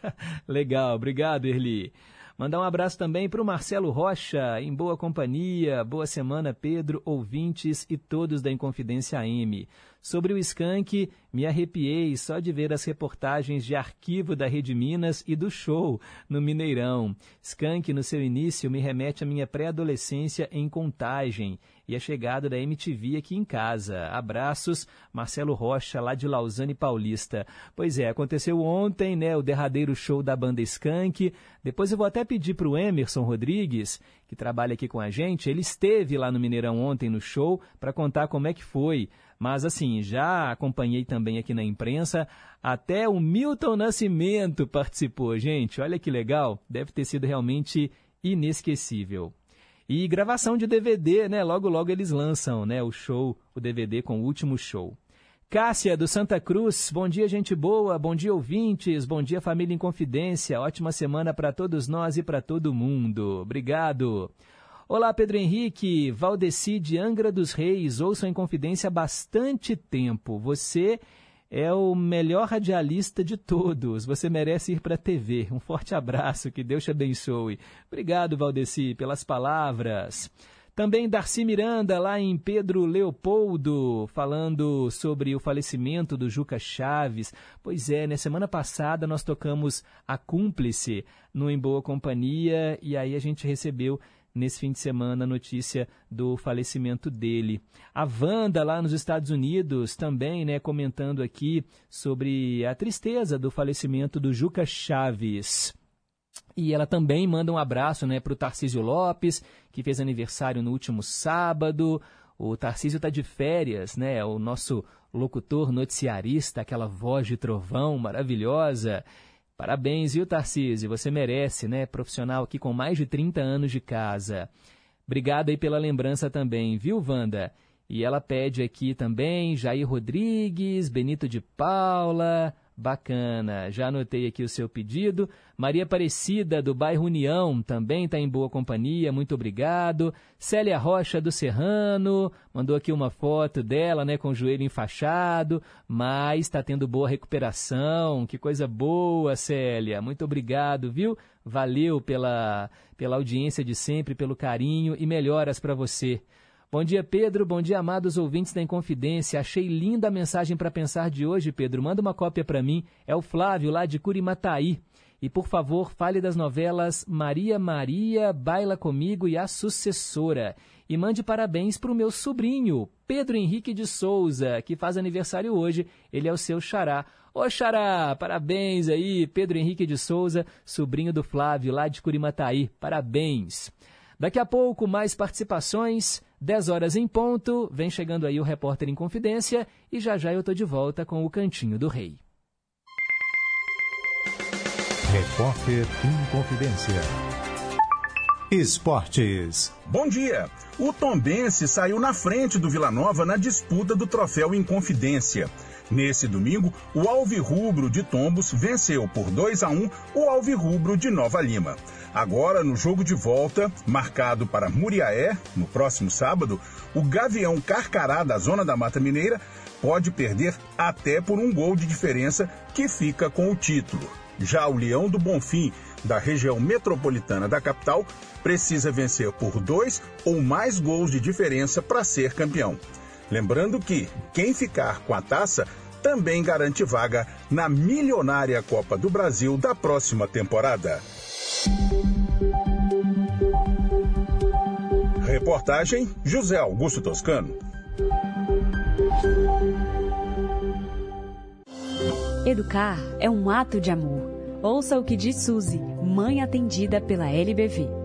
Legal, obrigado, Erli. Mandar um abraço também para o Marcelo Rocha, em boa companhia. Boa semana, Pedro, ouvintes e todos da Inconfidência AM. Sobre o Skank, me arrepiei só de ver as reportagens de arquivo da Rede Minas e do show no Mineirão. Skank, no seu início, me remete à minha pré-adolescência em Contagem e a chegada da MTV aqui em casa. Abraços, Marcelo Rocha, lá de Lausanne Paulista. Pois é, aconteceu ontem, né, o derradeiro show da banda Skank. Depois eu vou até pedir para o Emerson Rodrigues, que trabalha aqui com a gente, ele esteve lá no Mineirão ontem no show para contar como é que foi. Mas assim, já acompanhei também aqui na imprensa, até o Milton Nascimento participou, gente. Olha que legal, deve ter sido realmente inesquecível. E gravação de DVD, né? Logo, logo eles lançam, né? O show, o DVD com o último show. Cássia, do Santa Cruz, bom dia, gente boa, bom dia, ouvintes, bom dia, família em confidência, ótima semana para todos nós e para todo mundo. Obrigado. Olá, Pedro Henrique, Valdeci de Angra dos Reis, ouço em confidência há bastante tempo. Você é o melhor radialista de todos. Você merece ir para a TV. Um forte abraço, que Deus te abençoe. Obrigado, Valdeci, pelas palavras. Também Darcy Miranda, lá em Pedro Leopoldo, falando sobre o falecimento do Juca Chaves. Pois é, na né, semana passada nós tocamos A Cúmplice no Em Boa Companhia e aí a gente recebeu nesse fim de semana a notícia do falecimento dele. A Wanda, lá nos Estados Unidos, também né, comentando aqui sobre a tristeza do falecimento do Juca Chaves. E ela também manda um abraço né, para o Tarcísio Lopes, que fez aniversário no último sábado. O Tarcísio está de férias, né? O nosso locutor noticiarista, aquela voz de trovão maravilhosa. Parabéns, viu, Tarcísio? Você merece, né? Profissional aqui com mais de 30 anos de casa. Obrigado aí pela lembrança também, viu, Wanda? E ela pede aqui também Jair Rodrigues, Benito de Paula, Bacana, já anotei aqui o seu pedido. Maria Aparecida, do bairro União, também está em boa companhia, muito obrigado. Célia Rocha, do Serrano, mandou aqui uma foto dela, né, com o joelho enfaixado, mas está tendo boa recuperação. Que coisa boa, Célia, muito obrigado, viu? Valeu pela, pela audiência de sempre, pelo carinho e melhoras para você. Bom dia, Pedro. Bom dia, amados ouvintes da Inconfidência. Achei linda a mensagem para pensar de hoje, Pedro. Manda uma cópia para mim. É o Flávio, lá de Curimataí. E, por favor, fale das novelas Maria Maria, Baila Comigo e A Sucessora. E mande parabéns para o meu sobrinho, Pedro Henrique de Souza, que faz aniversário hoje. Ele é o seu xará. Ô xará, parabéns aí, Pedro Henrique de Souza, sobrinho do Flávio, lá de Curimataí. Parabéns. Daqui a pouco, mais participações. 10 horas em ponto, vem chegando aí o repórter em confidência e já já eu tô de volta com o Cantinho do Rei. Repórter em confidência. Esportes. Bom dia. O Tombense saiu na frente do Vila Nova na disputa do troféu Inconfidência. Nesse domingo, o Alvirrubro de Tombos venceu por 2 a 1 o Alvirrubro de Nova Lima. Agora, no jogo de volta, marcado para Muriaé, no próximo sábado, o Gavião Carcará da Zona da Mata Mineira pode perder até por um gol de diferença que fica com o título. Já o Leão do Bonfim, da região metropolitana da capital, precisa vencer por dois ou mais gols de diferença para ser campeão. Lembrando que quem ficar com a taça também garante vaga na milionária Copa do Brasil da próxima temporada. Reportagem José Augusto Toscano. Educar é um ato de amor. Ouça o que diz Suzy, mãe atendida pela LBV.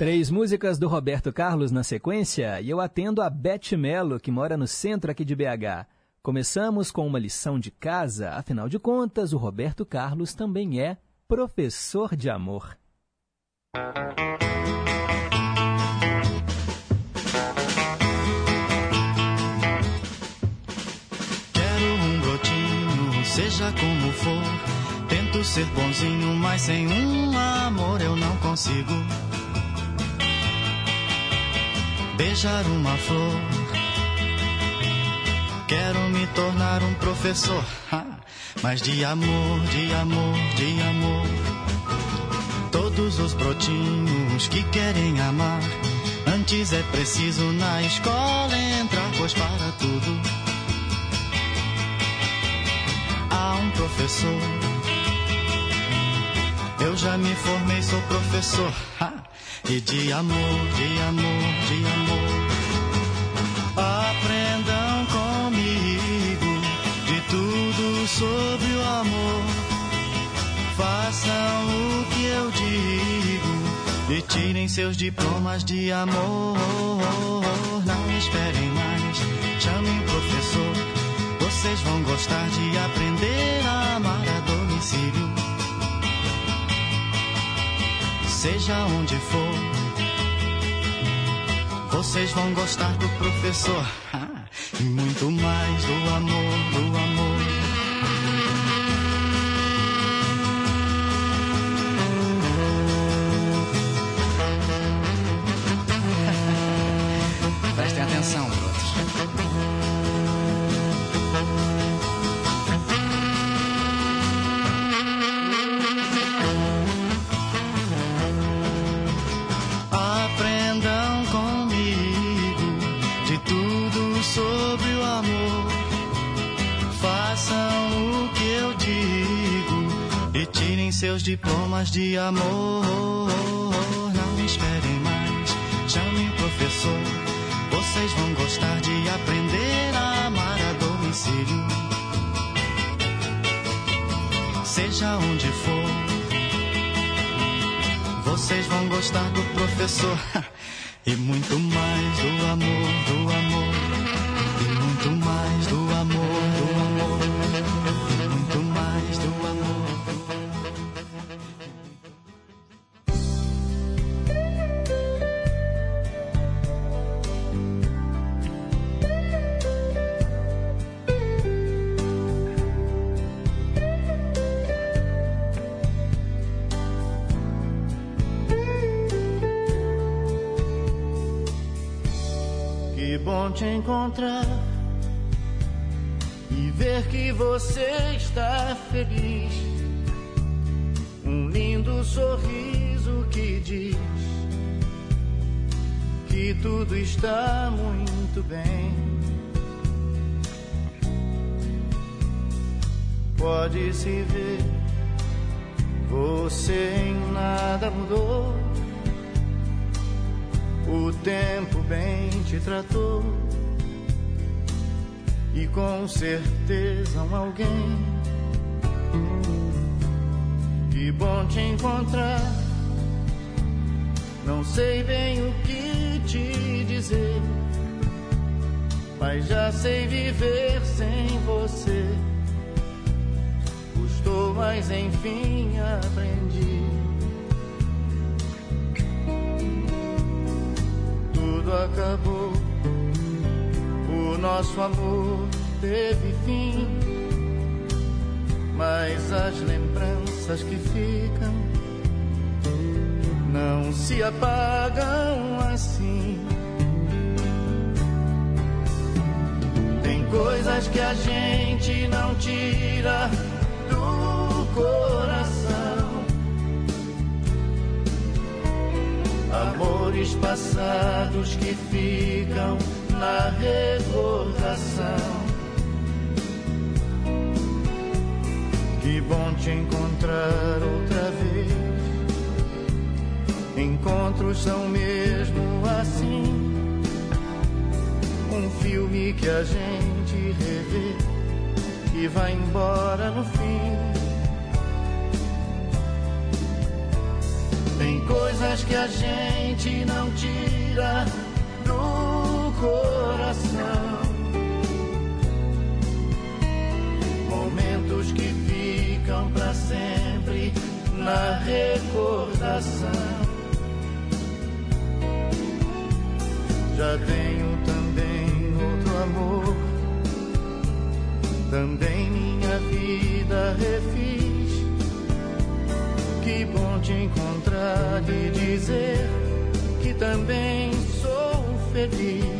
Três músicas do Roberto Carlos na sequência e eu atendo a Beth Mello, que mora no centro aqui de BH. Começamos com uma lição de casa, afinal de contas, o Roberto Carlos também é professor de amor. Quero um brotinho, seja como for. Tento ser bonzinho, mas sem um amor eu não consigo. Beijar uma flor. Quero me tornar um professor, mas de amor, de amor, de amor. Todos os brotinhos que querem amar, antes é preciso na escola entrar, pois para tudo há um professor. Eu já me formei, sou professor, e de amor, de amor, de amor. Aprendam comigo de tudo sobre o amor. Façam o que eu digo e tirem seus diplomas de amor. Não esperem mais, chamem o professor. Vocês vão gostar de aprender a amar a domicílio. Seja onde for, vocês vão gostar do professor. E muito mais do amor, do amor. Diplomas de amor. Não esperem mais, chamem o professor. Vocês vão gostar de aprender a amar a domicílio. Seja onde for. Vocês vão gostar do professor na recordação. Já tenho também outro amor, também minha vida refiz. Que bom te encontrar e dizer que também sou feliz.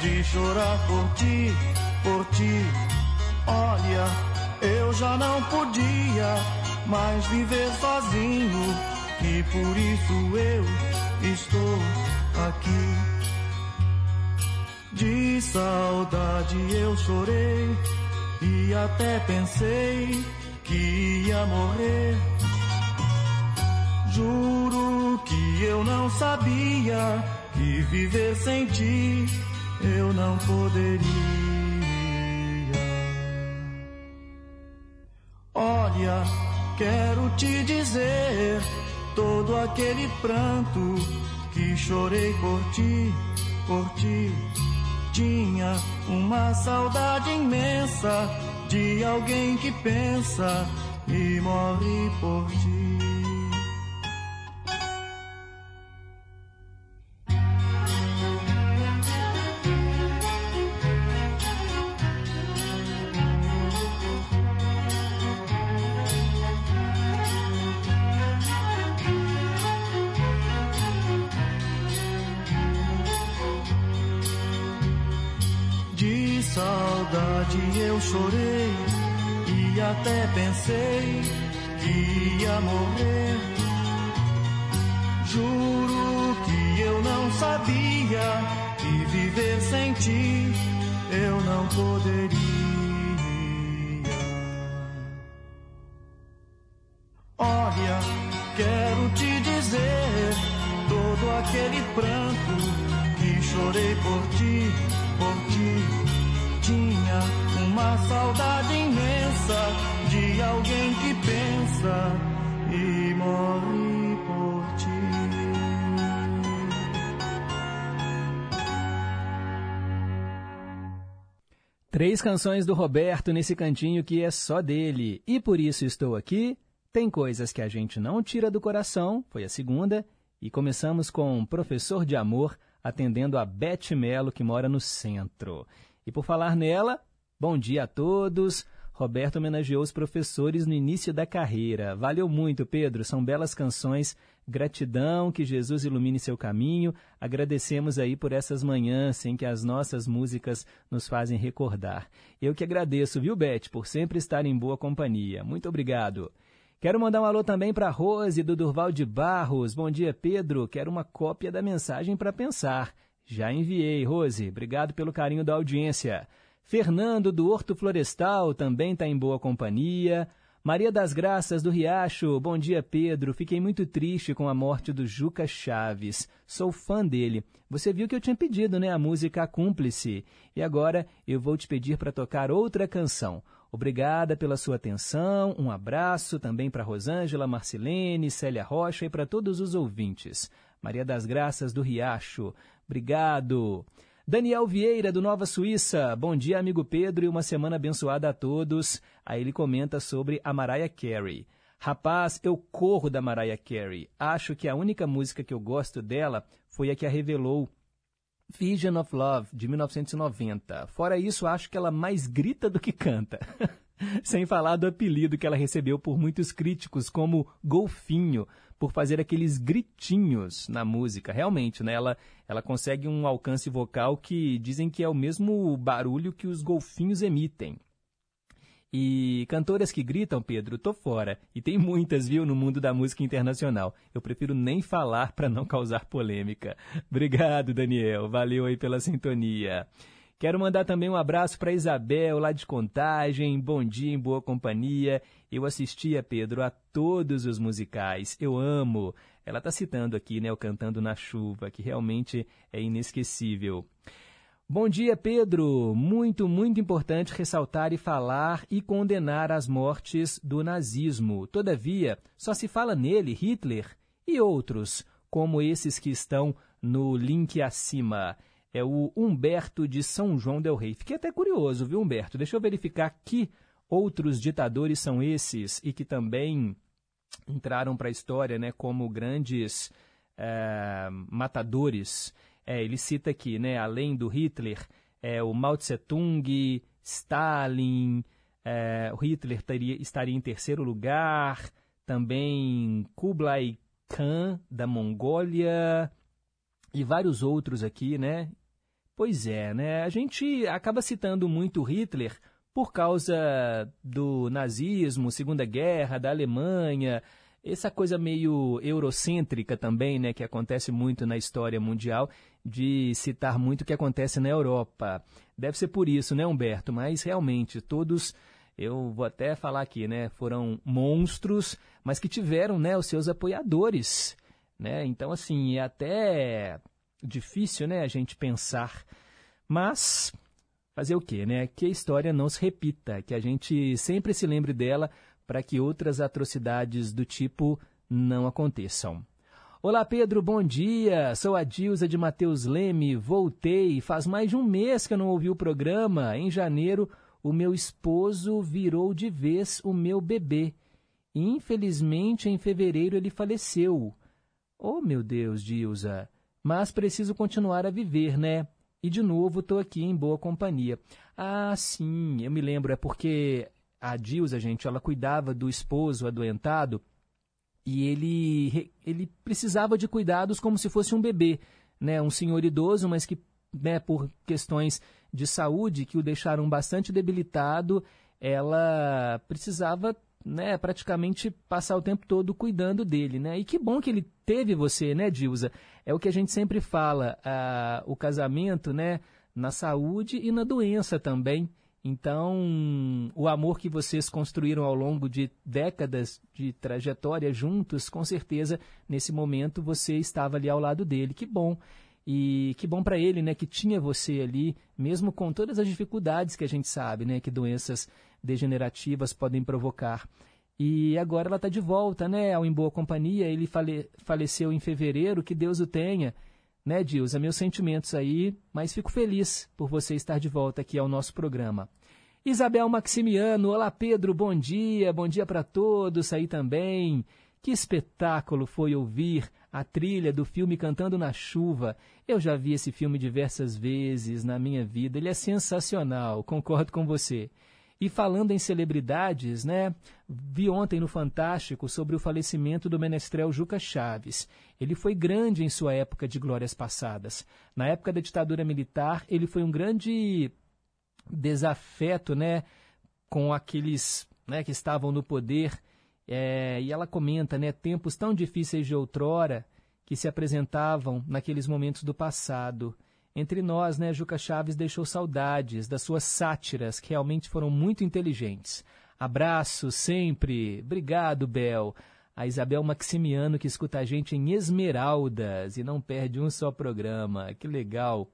De chorar por ti, por ti. Olha, eu já não podia mais viver sozinho e por isso eu estou aqui. De saudade eu chorei e até pensei que ia morrer. Juro que eu não sabia que viver sem ti eu não poderia. Olha, quero te dizer todo aquele pranto que chorei por ti, por ti. Tinha uma saudade imensa de alguém que pensa e morre por ti. Três canções do Roberto nesse cantinho que é só dele. E por isso estou aqui. Tem coisas que a gente não tira do coração, foi a segunda. E começamos com Professor de Amor, atendendo a Beth Melo, que mora no centro. E por falar nela, bom dia a todos. Roberto homenageou os professores no início da carreira. Valeu muito, Pedro. São belas canções. Gratidão, que Jesus ilumine seu caminho. Agradecemos aí por essas manhãs em que as nossas músicas nos fazem recordar. Eu que agradeço, viu, Beth, por sempre estar em boa companhia. Muito obrigado. Quero mandar um alô também para Rose, do Durval de Barros. Bom dia, Pedro. Quero uma cópia da mensagem para pensar. Já enviei, Rose. Obrigado pelo carinho da audiência. Fernando, do Horto Florestal, também está em boa companhia. Maria das Graças, do Riacho. Bom dia, Pedro. Fiquei muito triste com a morte do Juca Chaves. Sou fã dele. Você viu que eu tinha pedido, né, a música Cúmplice. E agora eu vou te pedir para tocar outra canção. Obrigada pela sua atenção. Um abraço também para Rosângela Marcilene, Célia Rocha e para todos os ouvintes. Maria das Graças, do Riacho. Obrigado. Daniel Vieira, do Nova Suíça. Bom dia, amigo Pedro, e uma semana abençoada a todos. Aí ele comenta sobre a Mariah Carey. Rapaz, eu corro da Mariah Carey. Acho que a única música que eu gosto dela foi a que a revelou Vision of Love, de 1990. Fora isso, acho que ela mais grita do que canta. Sem falar do apelido que ela recebeu por muitos críticos como Golfinho, por fazer aqueles gritinhos na música. Realmente, né? Ela, ela consegue um alcance vocal que dizem que é o mesmo barulho que os golfinhos emitem. E cantoras que gritam, Pedro, tô fora. E tem muitas, viu, no mundo da música internacional. Eu prefiro nem falar para não causar polêmica. Obrigado, Daniel. Valeu aí pela sintonia. Quero mandar também um abraço para Isabel, lá de Contagem. Bom dia, em boa companhia. Eu assistia, Pedro, a todos os musicais. Eu amo. Ela está citando aqui, né, o Cantando na Chuva, que realmente é inesquecível. Bom dia, Pedro. Muito, muito importante ressaltar e falar e condenar as mortes do nazismo. Todavia, só se fala nele, Hitler e outros, como esses que estão no link acima é o Humberto de São João del Rei. Fiquei até curioso, viu, Humberto? Deixa eu verificar que outros ditadores são esses e que também entraram para a história né, como grandes é, matadores. É, ele cita aqui, né, além do Hitler, é, o Mao Tse-tung, Stalin, é, o Hitler teria, estaria em terceiro lugar, também Kublai Khan, da Mongólia, e vários outros aqui, né? Pois é, né? A gente acaba citando muito Hitler por causa do nazismo, Segunda Guerra, da Alemanha, essa coisa meio eurocêntrica também, né, que acontece muito na história mundial, de citar muito o que acontece na Europa. Deve ser por isso, né, Humberto? Mas realmente, todos, eu vou até falar aqui, né, foram monstros, mas que tiveram, né, os seus apoiadores, né? Então, assim, até difícil, né, a gente pensar. Mas fazer o quê, né? Que a história não se repita, que a gente sempre se lembre dela para que outras atrocidades do tipo não aconteçam. Olá, Pedro, bom dia. Sou a Dilza de Mateus Leme. Voltei. Faz mais de um mês que eu não ouvi o programa. Em janeiro, o meu esposo virou de vez o meu bebê. Infelizmente, em fevereiro, ele faleceu. Oh, meu Deus, Dilza. Mas preciso continuar a viver, né? E de novo estou aqui em boa companhia. Ah, sim, eu me lembro, é porque a Dilza, gente, ela cuidava do esposo adoentado e ele, ele precisava de cuidados como se fosse um bebê, né? Um senhor idoso, mas que, né, por questões de saúde que o deixaram bastante debilitado, ela precisava né, praticamente passar o tempo todo cuidando dele, né? E que bom que ele teve você, né, Dilza? É o que a gente sempre fala, a, o casamento, né, na saúde e na doença também. Então, o amor que vocês construíram ao longo de décadas de trajetória juntos, com certeza, nesse momento você estava ali ao lado dele. Que bom. E que bom para ele, né, que tinha você ali, mesmo com todas as dificuldades que a gente sabe, né, que doenças degenerativas podem provocar. E agora ela está de volta, né, ao Em Boa Companhia. Ele fale, faleceu em fevereiro, que Deus o tenha né, Dilza? Meus sentimentos aí, mas fico feliz por você estar de volta aqui ao nosso programa. Isabel Maximiano, olá Pedro, bom dia, bom dia para todos aí também. Que espetáculo foi ouvir a trilha do filme Cantando na Chuva. Eu já vi esse filme diversas vezes na minha vida, ele é sensacional, concordo com você. E falando em celebridades, né? Vi ontem no Fantástico sobre o falecimento do menestrel Juca Chaves. Ele foi grande em sua época de glórias passadas. Na época da ditadura militar, ele foi um grande desafeto, né? Com aqueles né, que estavam no poder. É, e ela comenta, né? Tempos tão difíceis de outrora que se apresentavam naqueles momentos do passado. Entre nós, né, Juca Chaves deixou saudades das suas sátiras, que realmente foram muito inteligentes. Abraço sempre. Obrigado, Bel. A Isabel Maximiano, que escuta a gente em Esmeraldas e não perde um só programa. Que legal.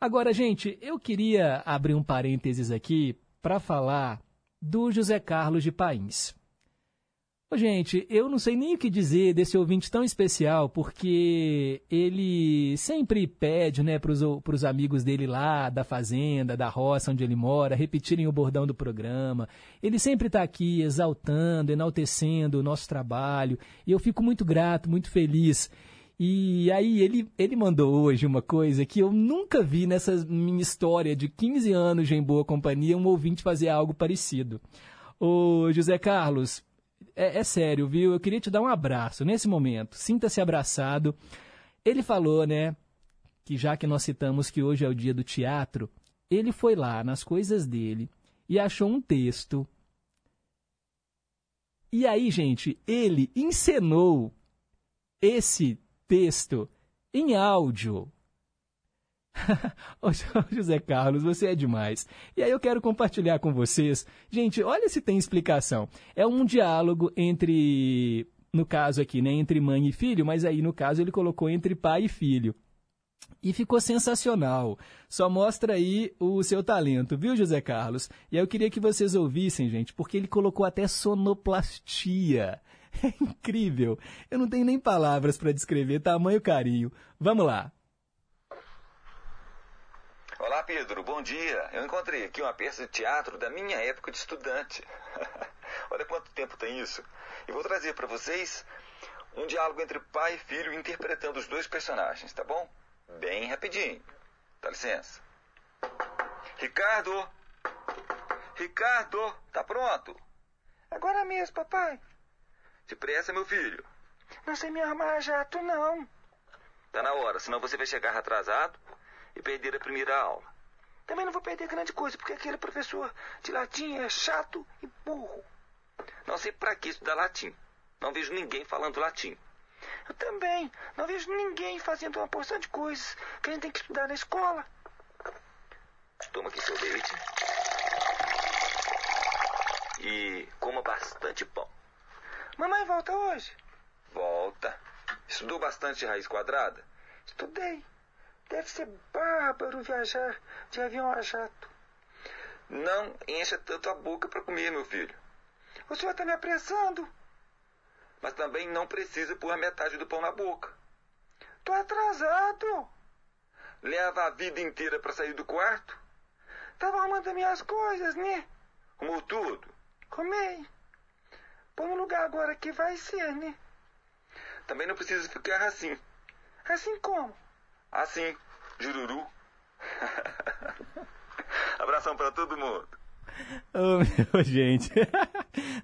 Agora, gente, eu queria abrir um parênteses aqui para falar do José Carlos de Pains. Ô, gente, eu não sei nem o que dizer desse ouvinte tão especial, porque ele sempre pede né, para os amigos dele lá, da fazenda, da roça onde ele mora, repetirem o bordão do programa. Ele sempre está aqui exaltando, enaltecendo o nosso trabalho, e eu fico muito grato, muito feliz. E aí ele, ele mandou hoje uma coisa que eu nunca vi nessa minha história de 15 anos de Em Boa Companhia, um ouvinte fazer algo parecido. Ô, José Carlos, é, é sério, viu? Eu queria te dar um abraço nesse momento. Sinta-se abraçado. Ele falou, né, que já que nós citamos que hoje é o dia do teatro, ele foi lá nas coisas dele e achou um texto. E aí, gente, ele encenou esse texto em áudio José Carlos, você é demais. E aí eu quero compartilhar com vocês. Gente, olha se tem explicação. É um diálogo entre, no caso aqui, né, entre mãe e filho, mas aí no caso ele colocou entre pai e filho. E ficou sensacional. Só mostra aí o seu talento, viu, José Carlos? E aí eu queria que vocês ouvissem, gente, porque ele colocou até sonoplastia. É incrível. Eu não tenho nem palavras para descrever tamanho carinho. Vamos lá. Olá, Pedro, bom dia. Eu encontrei aqui uma peça de teatro da minha época de estudante. Olha quanto tempo tem isso. E vou trazer para vocês um diálogo entre pai e filho interpretando os dois personagens, tá bom? Bem rapidinho. Dá licença. Ricardo! Ricardo, tá pronto? Agora mesmo, papai. Depressa, meu filho. Não sei me armar jato, não. Tá na hora, senão você vai chegar atrasado e perder a primeira aula. Também não vou perder grande coisa, porque aquele professor de latim é chato e burro. Não sei para que estudar latim. Não vejo ninguém falando latim. Eu também não vejo ninguém fazendo uma porção de coisas que a gente tem que estudar na escola. Toma aqui seu leite. E coma bastante pão. Mamãe volta hoje? Volta. Estudou bastante raiz quadrada? Estudei. Deve ser bárbaro viajar de avião a jato. Não encha tanto a boca para comer, meu filho. O senhor está me apressando. Mas também não precisa pôr a metade do pão na boca. Tô atrasado. Leva a vida inteira para sair do quarto? Tava arrumando minhas coisas, né? Arrumou tudo? Comei. Põe no lugar agora que vai ser, né? Também não precisa ficar assim. Assim como? Assim, jururu. Abração para todo mundo. Oh, meu, gente,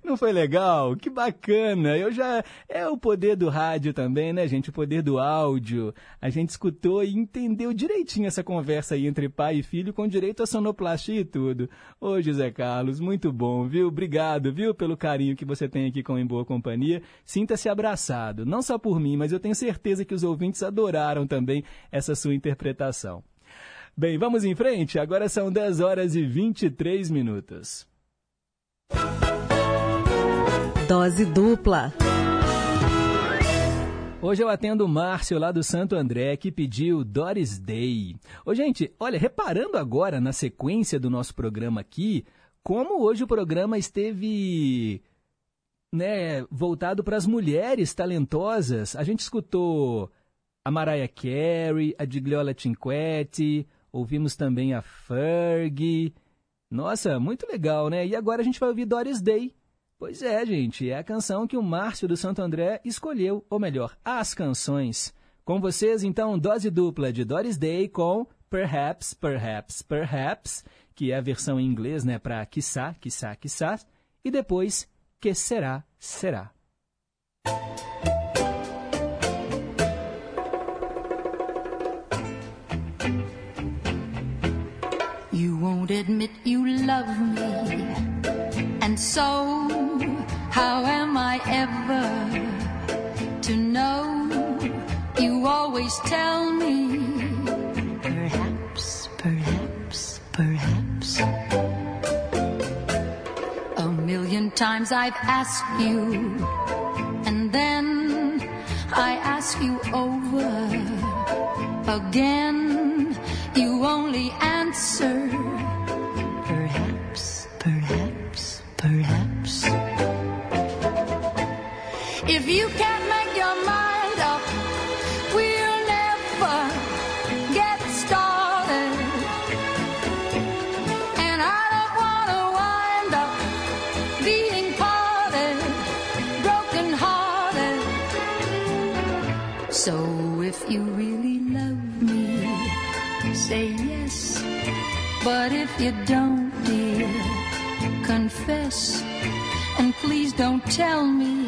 não foi legal? Que bacana! Eu já. É o poder do rádio também, né, gente? O poder do áudio. A gente escutou e entendeu direitinho essa conversa aí entre pai e filho, com direito a sonoplastia e tudo. Ô, José Carlos, muito bom, viu? Obrigado, viu, pelo carinho que você tem aqui com Em Boa Companhia. Sinta-se abraçado, não só por mim, mas eu tenho certeza que os ouvintes adoraram também essa sua interpretação. Bem, vamos em frente. Agora são 10 horas e 23 minutos. Dose dupla. Hoje eu atendo o Márcio lá do Santo André que pediu Doris Day. Ô, gente, olha, reparando agora na sequência do nosso programa aqui, como hoje o programa esteve né, voltado para as mulheres talentosas. A gente escutou a Mariah Carey, a Gigliola Cinquetti, ouvimos também a Ferg. Nossa, muito legal, né? E agora a gente vai ouvir Doris Day. Pois é, gente, é a canção que o Márcio do Santo André escolheu, ou melhor, as canções. Com vocês, então, dose dupla de Doris Day com Perhaps, Perhaps, Perhaps, que é a versão em inglês, né, para quiçá, quiçá, quiçá, e depois Que será, será. You won't admit you love me, and so how am I ever to know? You always tell me, perhaps, perhaps, perhaps. A million times I've asked you, and then I ask you over again. You only answer, you can't make your mind up, we'll never get started. And I don't want to wind up being parted, broken hearted. So if you really love me, say yes. But if you don't, dear, confess. And please don't tell me.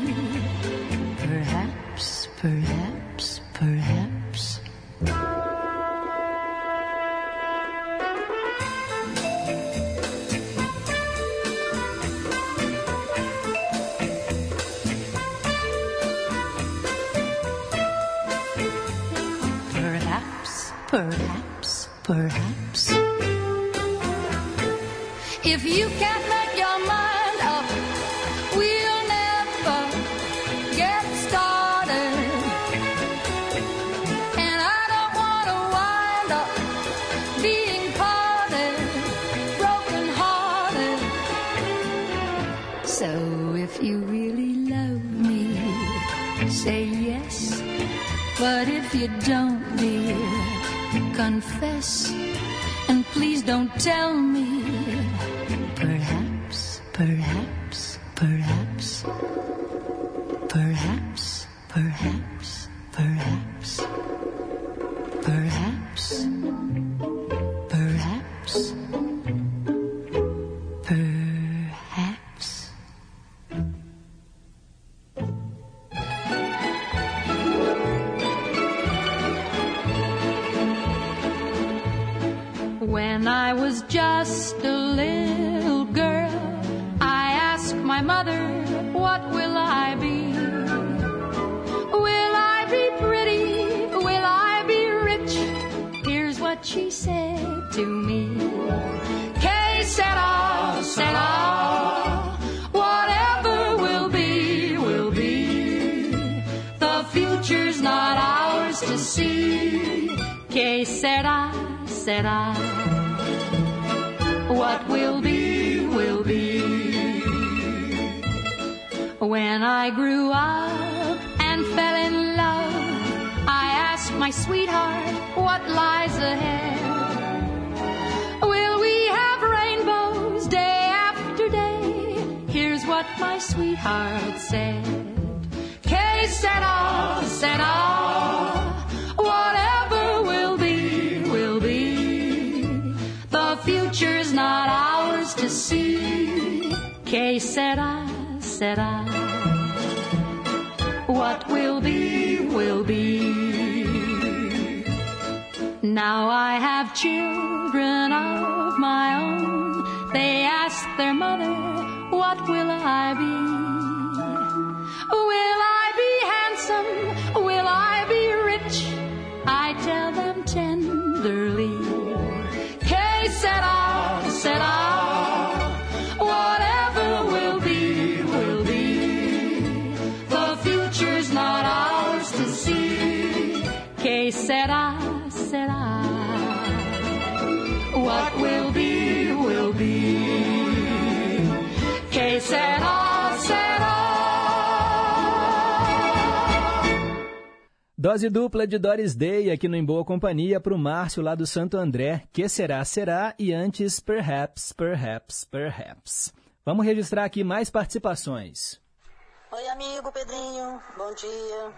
Confess. And please don't tell me. Perhaps, perhaps, perhaps. Perhaps, perhaps, perhaps. Dose dupla de Doris Day aqui no Em Boa Companhia para o Márcio lá do Santo André. Que será, será. E antes, perhaps, perhaps, perhaps. Vamos registrar aqui mais participações. Oi, amigo Pedrinho, bom dia.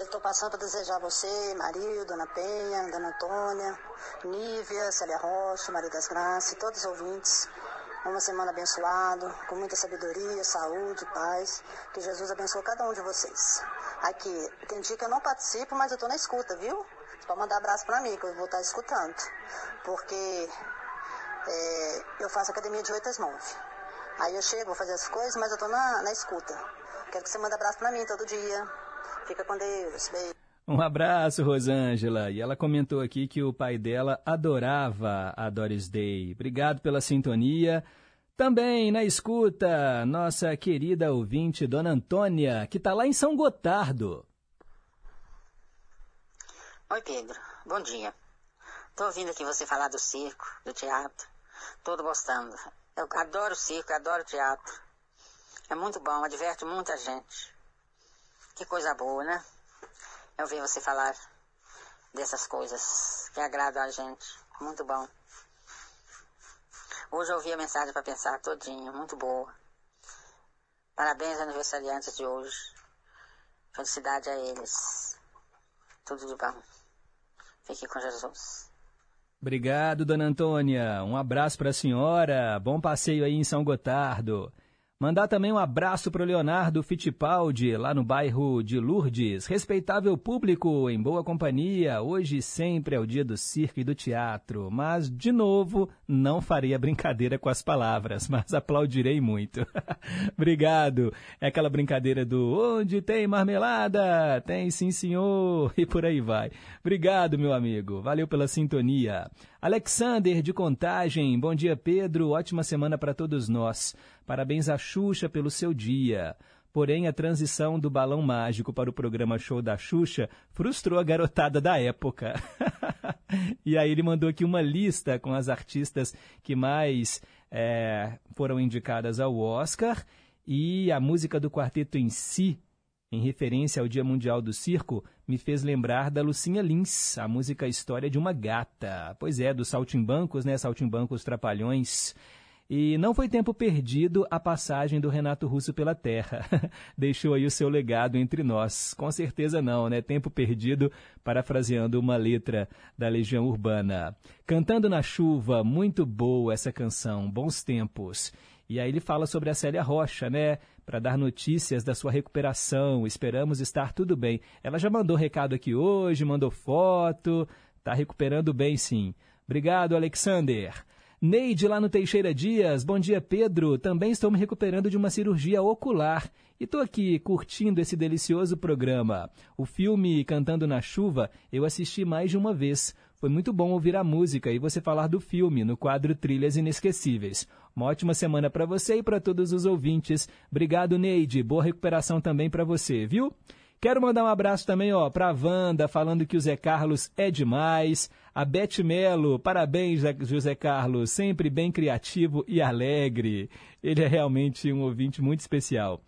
Estou passando para desejar a você, Maria, Dona Penha, Dona Antônia, Nívia, Célia Rocha, Maria das Graças e todos os ouvintes. Uma semana abençoada, com muita sabedoria, saúde, paz. Que Jesus abençoe cada um de vocês. Aqui, tem dia que eu não participo, mas eu estou na escuta, viu? Pode mandar abraço para mim, que eu vou estar escutando. Porque é, eu faço academia de 8 às 9. Aí eu chego, vou fazer as coisas, mas eu estou na, na escuta. Quero que você mande abraço para mim todo dia. Fica com Deus. Beijo. Um abraço, Rosângela. E ela comentou aqui que o pai dela adorava a Doris Day. Obrigado pela sintonia. Também na escuta, nossa querida ouvinte, Dona Antônia, que está lá em São Gotardo. Oi, Pedro. Bom dia. Tô ouvindo aqui você falar do circo, do teatro. Tô gostando. Eu adoro o circo, adoro teatro. É muito bom, adverte muita gente. Que coisa boa, né? Eu vi você falar dessas coisas que agradam a gente. Muito bom. Hoje eu ouvi a mensagem para pensar todinho, muito boa. Parabéns aniversariantes de hoje. Felicidade a eles. Tudo de bom. Fique com Jesus. Obrigado, Dona Antônia. Um abraço para a senhora. Bom passeio aí em São Gotardo. Mandar também um abraço para o Leonardo Fittipaldi, lá no bairro de Lourdes. Respeitável público, em boa companhia. Hoje sempre é o dia do circo e do teatro. Mas, de novo, não farei a brincadeira com as palavras, mas aplaudirei muito. Obrigado. É aquela brincadeira do onde tem marmelada? Tem sim, senhor. E por aí vai. Obrigado, meu amigo. Valeu pela sintonia. Alexander de Contagem, bom dia Pedro, ótima semana para todos nós. Parabéns a Xuxa pelo seu dia. Porém, a transição do balão mágico para o programa Show da Xuxa frustrou a garotada da época. e aí ele mandou aqui uma lista com as artistas que mais é, foram indicadas ao Oscar e a música do quarteto em si em referência ao Dia Mundial do Circo, me fez lembrar da Lucinha Lins, a música História de uma Gata. Pois é, dos Saltimbancos, né? Saltimbancos Trapalhões. E não foi tempo perdido a passagem do Renato Russo pela Terra. Deixou aí o seu legado entre nós. Com certeza não, né? Tempo perdido, parafraseando uma letra da Legião Urbana. Cantando na chuva, muito boa essa canção, bons tempos. E aí ele fala sobre a Célia Rocha, né? Para dar notícias da sua recuperação. Esperamos estar tudo bem. Ela já mandou recado aqui hoje, mandou foto. Tá recuperando bem, sim. Obrigado, Alexander. Neide, lá no Teixeira Dias. Bom dia, Pedro. Também estou me recuperando de uma cirurgia ocular e estou aqui curtindo esse delicioso programa. O filme Cantando na Chuva eu assisti mais de uma vez. Foi muito bom ouvir a música e você falar do filme no quadro Trilhas Inesquecíveis. Uma ótima semana para você e para todos os ouvintes. Obrigado, Neide. Boa recuperação também para você, viu? Quero mandar um abraço também ó, para a Wanda, falando que o Zé Carlos é demais. A Beth Melo, parabéns, José Carlos, sempre bem criativo e alegre. Ele é realmente um ouvinte muito especial.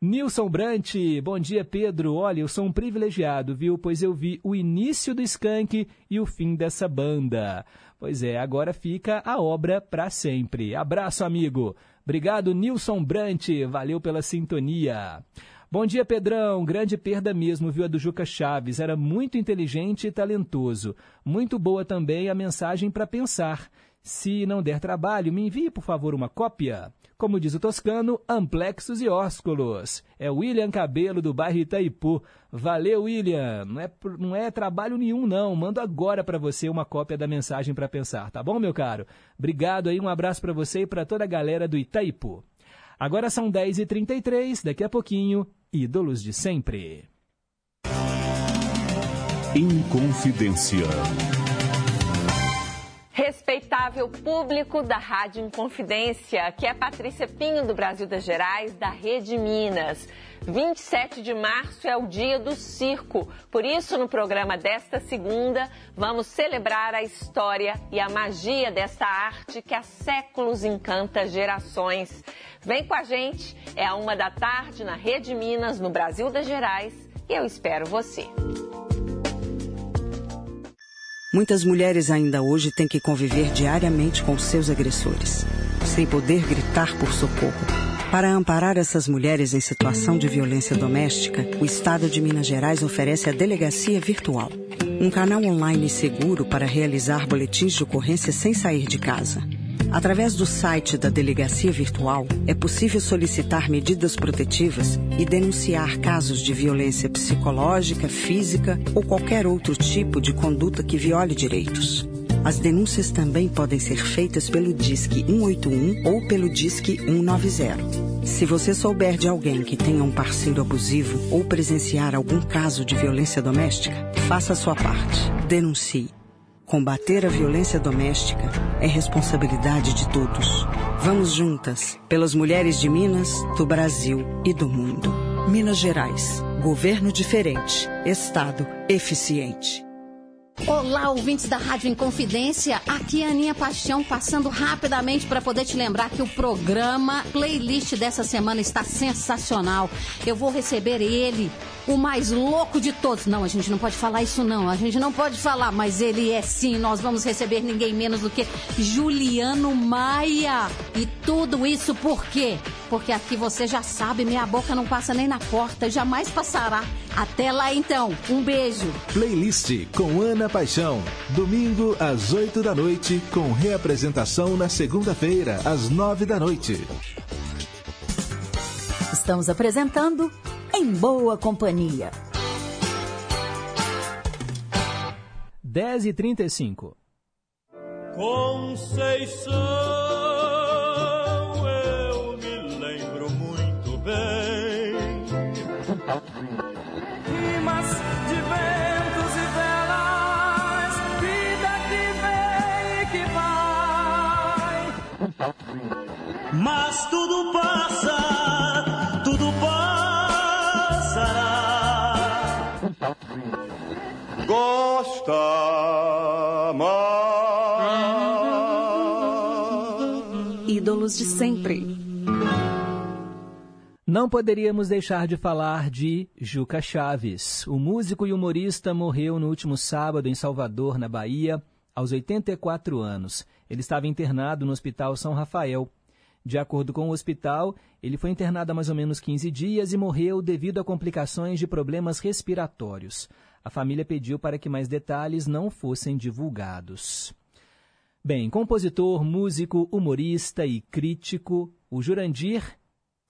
Nilson Brant, bom dia Pedro. Olha, eu sou um privilegiado, viu? Pois eu vi o início do Skank e o fim dessa banda. Pois é, agora fica a obra para sempre. Abraço, amigo. Obrigado, Nilson Brant. Valeu pela sintonia. Bom dia, Pedrão. Grande perda mesmo, viu, a do Juca Chaves. Era muito inteligente e talentoso. Muito boa também a mensagem para pensar. Se não der trabalho, me envie, por favor, uma cópia. Como diz o toscano, amplexos e ósculos. É William Cabelo, do bairro Itaipu. Valeu, William. Não é, não é trabalho nenhum, não. Mando agora para você uma cópia da mensagem para pensar, tá bom, meu caro? Obrigado aí, um abraço para você e para toda a galera do Itaipu. Agora são 10h33, daqui a pouquinho, ídolos de sempre. Inconfidência. Respeitável público da Rádio Inconfidência, que é Patrícia Pinho do Brasil das Gerais, da Rede Minas. 27 de março é o dia do circo. Por isso, no programa desta segunda, vamos celebrar a história e a magia dessa arte que há séculos encanta gerações. Vem com a gente, é a uma da tarde na Rede Minas, no Brasil das Gerais, e eu espero você. Muitas mulheres ainda hoje têm que conviver diariamente com seus agressores, sem poder gritar por socorro. Para amparar essas mulheres em situação de violência doméstica, o Estado de Minas Gerais oferece a Delegacia Virtual, um canal online seguro para realizar boletins de ocorrência sem sair de casa. Através do site da Delegacia Virtual, é possível solicitar medidas protetivas e denunciar casos de violência psicológica, física ou qualquer outro tipo de conduta que viole direitos. As denúncias também podem ser feitas pelo Disque 181 ou pelo Disque 190. Se você souber de alguém que tenha um parceiro abusivo ou presenciar algum caso de violência doméstica, faça a sua parte. Denuncie. Combater a violência doméstica é responsabilidade de todos. Vamos juntas, pelas mulheres de Minas, do Brasil e do mundo. Minas Gerais. Governo diferente. Estado eficiente. Olá, ouvintes da Rádio Inconfidência. Aqui é a Aninha Paixão, passando rapidamente para poder te lembrar que o programa playlist dessa semana está sensacional. Eu vou receber ele, o mais louco de todos. Não, a gente não pode falar isso não. A gente não pode falar, mas ele é sim. Nós vamos receber ninguém menos do que Juliano Maia. E tudo isso por quê? Porque aqui você já sabe, minha boca não passa nem na porta, jamais passará. Até lá então. Um beijo. Playlist com Ana Paixão. Domingo às 8 da noite, com reapresentação na segunda-feira, às 9 da noite. Estamos apresentando Em Boa Companhia. 10h35. Conceição, eu me lembro muito bem. Rimas de ventos e velas, vida que vem e que vai. Mas tudo passa, Gosta mais. Ídolos de sempre. Não poderíamos deixar de falar de Juca Chaves. O músico e humorista morreu no último sábado em Salvador, na Bahia, aos 84 anos. Ele estava internado no Hospital São Rafael. De acordo com o hospital, ele foi internado há mais ou menos 15 dias e morreu devido a complicações de problemas respiratórios. A família pediu para que mais detalhes não fossem divulgados. Bem, compositor, músico, humorista e crítico, o Jurandir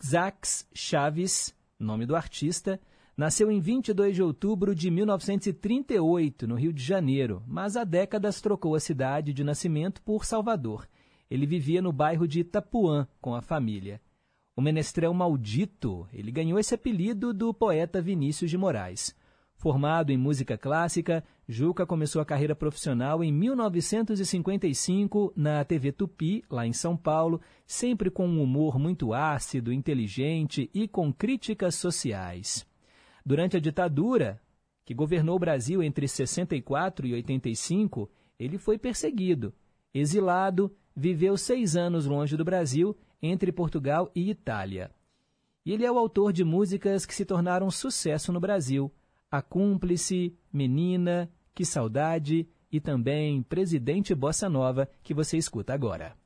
Zax Chaves, nome do artista, Nasceu em 22 de outubro de 1938, no Rio de Janeiro, mas há décadas trocou a cidade de nascimento por Salvador. Ele vivia no bairro de Itapuã com a família. O menestrel maldito, ele ganhou esse apelido do poeta Vinícius de Moraes. Formado em música clássica, Juca começou a carreira profissional em 1955 na TV Tupi, lá em São Paulo, sempre com um humor muito ácido, inteligente e com críticas sociais. Durante a ditadura, que governou o Brasil entre 64 e 85, ele foi perseguido. Exilado, viveu seis anos longe do Brasil, entre Portugal e Itália. E ele é o autor de músicas que se tornaram sucesso no Brasil. A Cúmplice, Menina, Que Saudade e também Presidente Bossa Nova, que você escuta agora.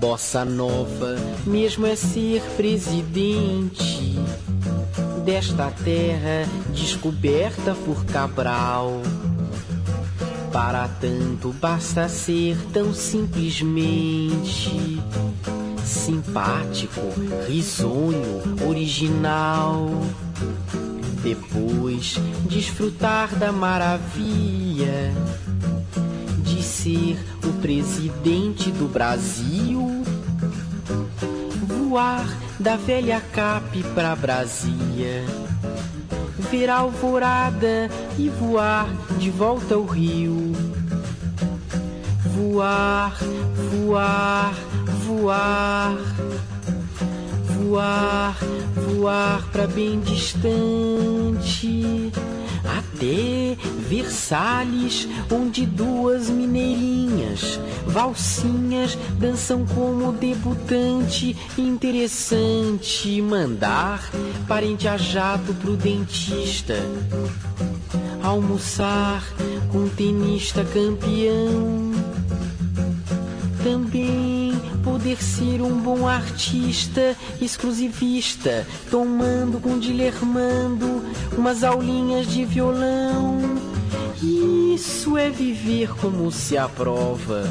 Bossa Nova, mesmo é ser presidente desta terra descoberta por Cabral. Para tanto basta ser tão simplesmente simpático, risonho, original. Depois desfrutar da maravilha de ser o presidente do Brasil. Voar da velha Cap pra Brasília. Ver a alvorada e voar de volta ao rio. Voar, voar, voar. Voar, voar pra bem distante até Versalhes, onde duas mineirinhas, valsinhas, dançam como debutante. Interessante mandar parente a jato pro dentista, almoçar com tenista campeão. Também poder ser um bom artista, exclusivista, tomando com dilermando umas aulinhas de violão. Isso é viver como se aprova.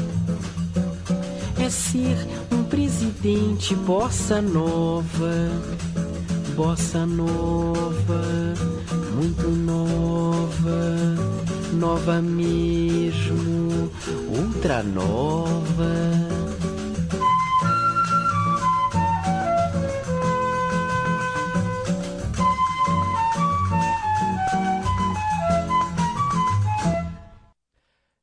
É ser um presidente bossa nova, bossa nova, muito nova, nova mesmo, ultra nova.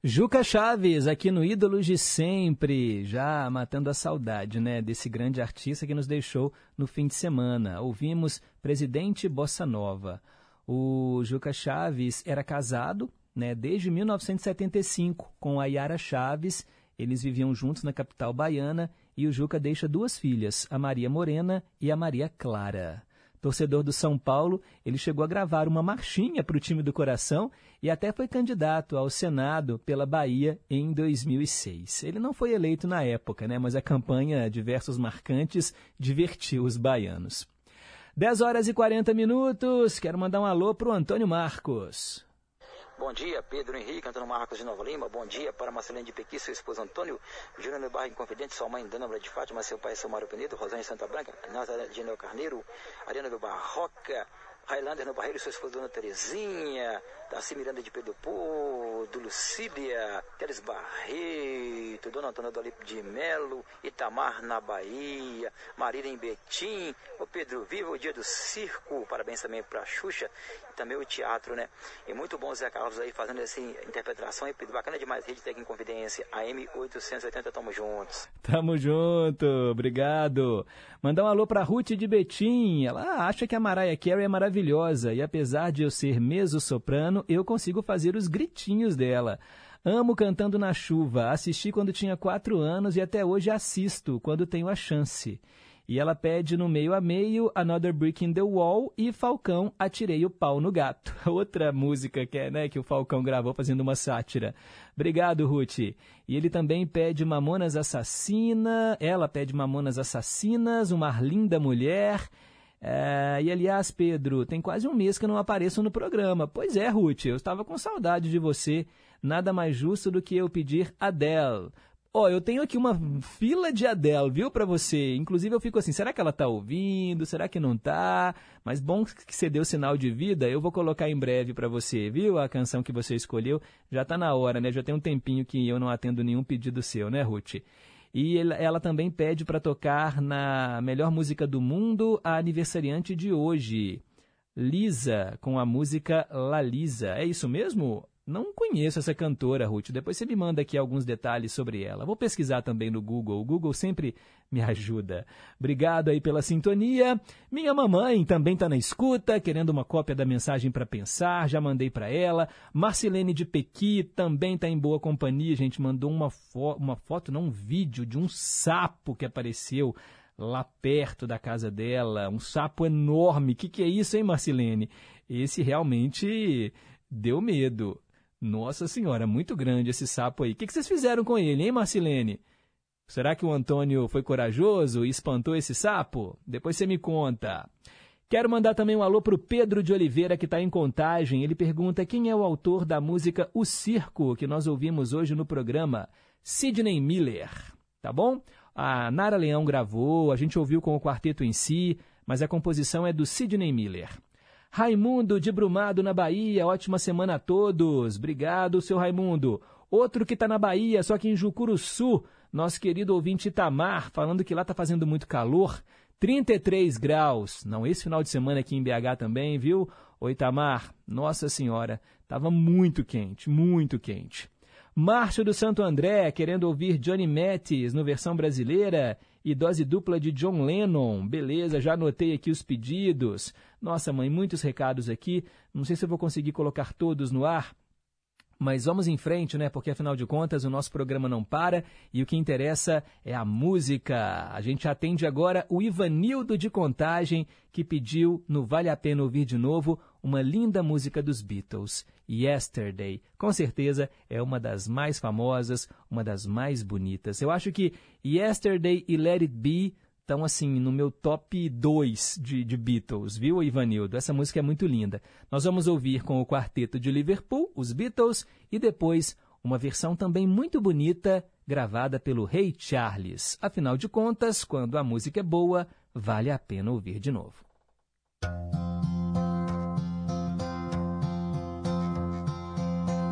Juca Chaves, aqui no Ídolos de Sempre, já matando a saudade, né, desse grande artista que nos deixou no fim de semana. Ouvimos Presidente Bossa Nova. O Juca Chaves era casado, né, desde 1975 com a Yara Chaves. Eles viviam juntos na capital baiana e o Juca deixa duas filhas, a Maria Morena e a Maria Clara torcedor do São Paulo, ele chegou a gravar uma marchinha para o time do coração e até foi candidato ao Senado pela Bahia em 2006. Ele não foi eleito na época, né, mas a campanha de versos marcantes divertiu os baianos. 10 horas e 40 minutos, quero mandar um alô para o Antônio Marcos. Bom dia, Pedro Henrique, Antônio Marcos de Nova Lima. Bom dia para Marcelene de Pequi, seu esposo Antônio, Júnior Barra Inconfidente, sua mãe Dana de Fátima, seu pai São Mário Penedo, Rosane Santa Branca, Nazaré de Neo Carneiro, Ariana do Barroca, Highlander no Barreiro, sua esposa Dona Terezinha, Darcy Miranda de Pedro Pô, do Lucília, Teres Barreto, Dona Antônia do Alipe de Melo, Itamar na Bahia, Marília em Betim, o Pedro Viva, o dia do circo, parabéns também para a Xuxa, e também o teatro, né? E muito bom Zé Carlos aí fazendo essa interpretação, e Pedro, bacana demais, Rede Técnica em Confidência, AM 880, tamo juntos. Tamo junto, obrigado. Mandar um alô pra Ruth de Betim, ela acha que a Mariah Carey é maravilhosa, e apesar de eu ser meso-soprano, eu consigo fazer os gritinhos dela. Amo cantando na chuva, assisti quando tinha quatro anos e até hoje assisto quando tenho a chance. E ela pede no meio a meio Another Brick in the Wall e Falcão Atirei o Pau no Gato. Outra música que, é, né, que o Falcão gravou fazendo uma sátira. Obrigado, Ruth. E ele também pede Mamonas Assassina, ela pede Mamonas Assassinas, Uma Linda Mulher. É, e aliás, Pedro, tem quase um mês que eu não apareço no programa. Pois é, Ruth, eu estava com saudade de você. Nada mais justo do que eu pedir Adele. Ó, oh, eu tenho aqui uma fila de Adele, viu, para você. Inclusive eu fico assim, será que ela tá ouvindo? Será que não tá? Mas bom que você deu sinal de vida, eu vou colocar em breve para você, viu? A canção que você escolheu. Já tá na hora, né? Já tem um tempinho que eu não atendo nenhum pedido seu, né, Ruth? E ela também pede para tocar na melhor música do mundo a aniversariante de hoje, Lisa, com a música La Lisa. É isso mesmo? Não conheço essa cantora, Ruth. Depois você me manda aqui alguns detalhes sobre ela. Vou pesquisar também no Google. O Google sempre me ajuda. Obrigado aí pela sintonia. Minha mamãe também está na escuta, querendo uma cópia da mensagem para pensar. Já mandei para ela. Marcelene de Pequi também está em boa companhia. Gente mandou uma, fo uma foto, não um vídeo, de um sapo que apareceu lá perto da casa dela. Um sapo enorme. O que, que é isso, hein, Marcelene? Esse realmente deu medo. Nossa senhora, muito grande esse sapo aí. O que, vocês fizeram com ele, hein, Marcilene? Será que o Antônio foi corajoso e espantou esse sapo? Depois você me conta. Quero mandar também um alô para o Pedro de Oliveira, que está em contagem. Ele pergunta quem é o autor da música O Circo, que nós ouvimos hoje no programa. Sidney Miller, tá bom? A Nara Leão gravou, a gente ouviu com o quarteto em si, mas a composição é do Sidney Miller. Raimundo de Brumado, na Bahia. Ótima semana a todos. Obrigado, seu Raimundo. Outro que está na Bahia, só que em Jucuruçu, nosso querido ouvinte Itamar, falando que lá está fazendo muito calor. 33 graus. Não, esse final de semana aqui em BH também, viu? Oi, Itamar. Nossa Senhora, estava muito quente, muito quente. Márcio do Santo André, querendo ouvir Johnny Mattis no versão brasileira e dose dupla de John Lennon. Beleza, já anotei aqui os pedidos. Nossa, mãe, muitos recados aqui. Não sei se eu vou conseguir colocar todos no ar. Mas vamos em frente, né? Porque afinal de contas o nosso programa não para e o que interessa é a música. A gente atende agora o Ivanildo de Contagem, que pediu no Vale a Pena Ouvir de Novo uma linda música dos Beatles, Yesterday. Com certeza é uma das mais famosas, uma das mais bonitas. Eu acho que Yesterday e Let It Be estão assim no meu top 2 de, de, Beatles, viu, Ivanildo? Essa música é muito linda. Nós vamos ouvir com o quarteto de Liverpool, os Beatles, e depois uma versão também muito bonita, gravada pelo Ray Charles. Afinal de contas, quando a música é boa, vale a pena ouvir de novo.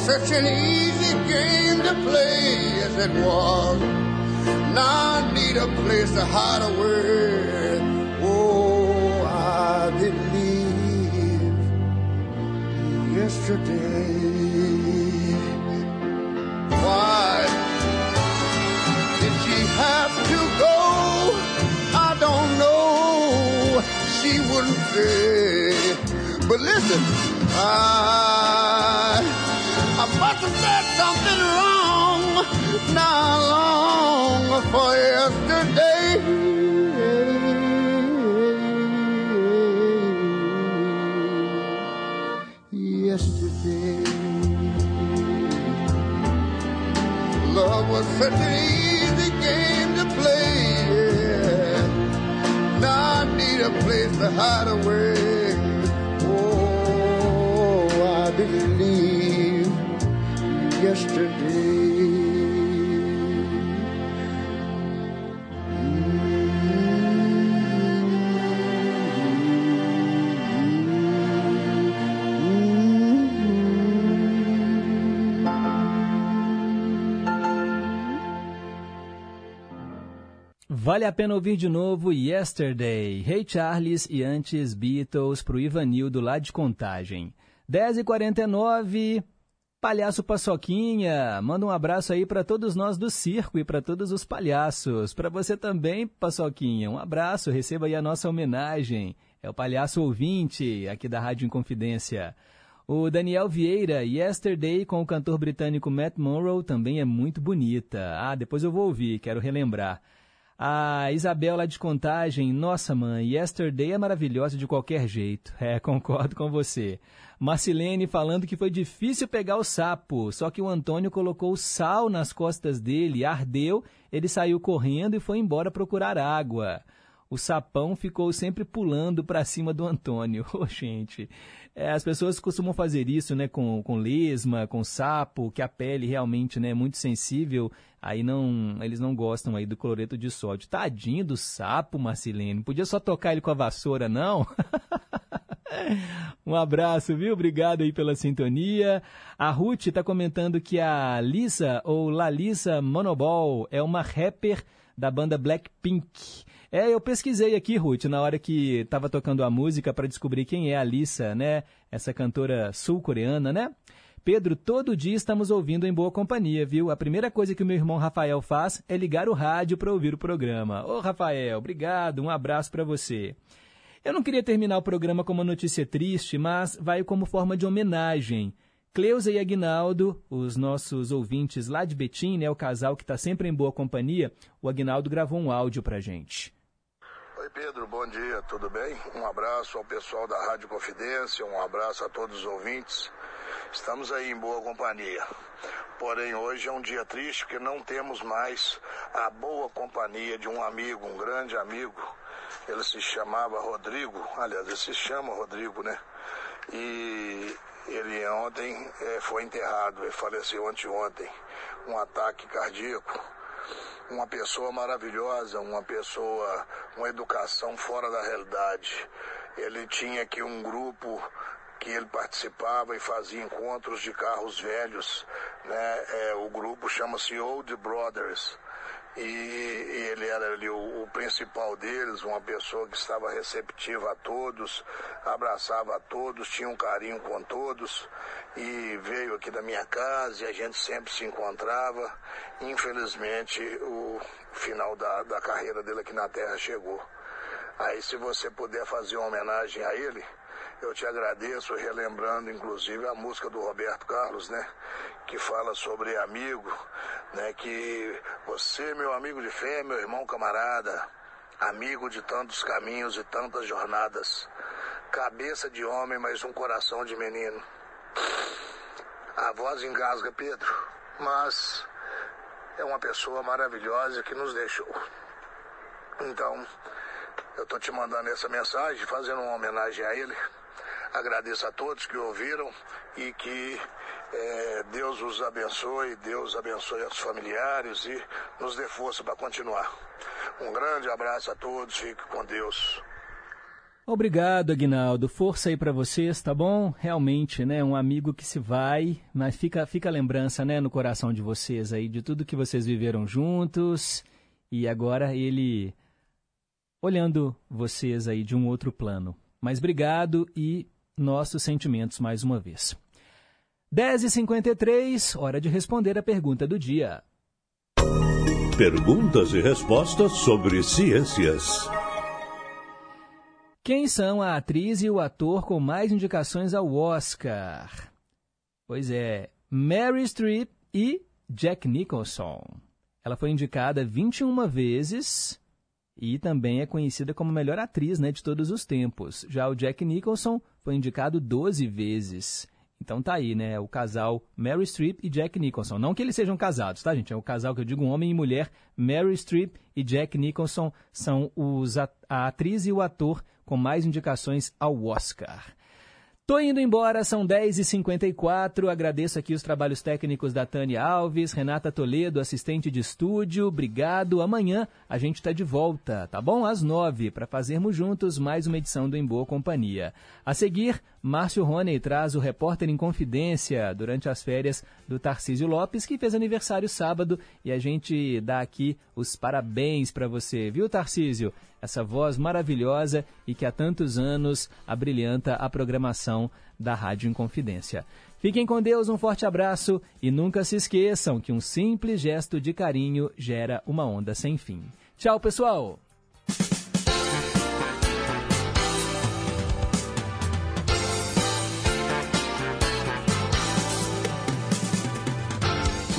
Such an easy game to play as it was. Now I need a place to hide away. Oh, I believe yesterday. Why did she have to go? I don't know. She wouldn't say. But listen, I must have said something wrong. Not long for yesterday. Yesterday, love was such an easy game to play. Yeah. Now I need a place to hide away. Vale a pena ouvir de novo Yesterday, Hey Charles e antes Beatles pro Ivanildo lá de Contagem. 10h49, Palhaço Paçoquinha, manda um abraço aí para todos nós do circo e para todos os palhaços. Para você também, Paçoquinha, um abraço, receba aí a nossa homenagem. É o palhaço ouvinte aqui da Rádio Inconfidência. O Daniel Vieira, Yesterday, com o cantor britânico Matt Monroe, também é muito bonita. Ah, depois eu vou ouvir, quero relembrar. A Isabel lá de Contagem, nossa mãe, Yesterday é maravilhosa de qualquer jeito. É, concordo com você. Marcilene falando que foi difícil pegar o sapo, só que o Antônio colocou sal nas costas dele, ardeu, ele saiu correndo e foi embora procurar água. O sapão ficou sempre pulando para cima do Antônio. Ô, oh, gente, é, as pessoas costumam fazer isso, né, com, com lesma, com sapo, que a pele realmente, né, é muito sensível. Aí não, eles não gostam aí do cloreto de sódio. Tadinho do sapo, Marcelene. Podia só tocar ele com a vassoura, não? um abraço, viu? Obrigado aí pela sintonia. A Ruth está comentando que a Lisa, ou Lalisa Monobol, é uma rapper da banda Blackpink. É, eu pesquisei aqui, Ruth, na hora que estava tocando a música para descobrir quem é a Lisa, né? Essa cantora sul-coreana, né? Pedro, todo dia estamos ouvindo em boa companhia, viu? A primeira coisa que o meu irmão Rafael faz é ligar o rádio para ouvir o programa. Ô, Rafael, obrigado, um abraço para você. Eu não queria terminar o programa com uma notícia triste, mas vai como forma de homenagem. Cleusa e Agnaldo, os nossos ouvintes lá de Betim, né, o casal que está sempre em boa companhia, o Agnaldo gravou um áudio para gente. Oi Pedro, bom dia, tudo bem? Um abraço ao pessoal da Rádio Confidência, um abraço a todos os ouvintes. Estamos aí em boa companhia. Porém, hoje é um dia triste porque não temos mais a boa companhia de um amigo, um grande amigo. Ele se chamava Rodrigo, aliás, ele se chama Rodrigo, né? E ele ontem é, foi enterrado, ele faleceu anteontem, um ataque cardíaco. Uma pessoa maravilhosa, uma pessoa, uma educação fora da realidade. Ele tinha aqui um grupo que ele participava e fazia encontros de carros velhos, né? É, o grupo chama-se Old Brothers e ele era ali o, o, principal deles, uma pessoa que estava receptiva a todos, abraçava a todos, tinha um carinho com todos e veio aqui da minha casa e a gente sempre se encontrava. Infelizmente, o final da, da carreira dele aqui na Terra chegou. Aí, se você puder fazer uma homenagem a ele, eu te agradeço, relembrando inclusive a música do Roberto Carlos, né? Que fala sobre amigo, né? Que você, meu amigo de fé, meu irmão camarada, amigo de tantos caminhos e tantas jornadas, cabeça de homem, mas um coração de menino. A voz engasga, Pedro, mas é uma pessoa maravilhosa que nos deixou. Então, eu tô te mandando essa mensagem, fazendo uma homenagem a ele Agradeço a todos que ouviram e que é, Deus os abençoe, Deus abençoe os familiares e nos dê força para continuar. Um grande abraço a todos, fique com Deus. Obrigado, Aguinaldo. Força aí para vocês, tá bom? Realmente, né, um amigo que se vai, mas fica fica a lembrança, né, no coração de vocês aí de tudo que vocês viveram juntos e agora ele olhando vocês aí de um outro plano. Mas obrigado e nossos sentimentos mais uma vez. 10h53, hora de responder a pergunta do dia. Perguntas e respostas sobre ciências. Quem são a atriz e o ator com mais indicações ao Oscar? Pois é, Mary Streep e Jack Nicholson. Ela foi indicada 21 vezes e também é conhecida como melhor atriz né, de todos os tempos. Já o Jack Nicholson foi indicado 12 vezes. Então tá aí, né? O casal Mary Streep e Jack Nicholson. Não que eles sejam casados, tá, gente? É o casal que eu digo, homem e mulher. Mary Streep e Jack Nicholson são os, a, a atriz e o ator com mais indicações ao Oscar. Tô indo embora, são 10h54. Agradeço aqui os trabalhos técnicos da Tânia Alves, Renata Toledo, assistente de estúdio. Obrigado. Amanhã a gente está de volta, tá bom? Às 9 para fazermos juntos mais uma edição do Em Boa Companhia. A seguir, Márcio Rony traz o Repórter em Confidência durante as férias do Tarcísio Lopes, que fez aniversário sábado, e a gente dá aqui os parabéns para você, viu, Tarcísio? essa voz maravilhosa e que há tantos anos abrilhanta a programação da Rádio Inconfidência. Fiquem com Deus, um forte abraço e nunca se esqueçam que um simples gesto de carinho gera uma onda sem fim. Tchau, pessoal!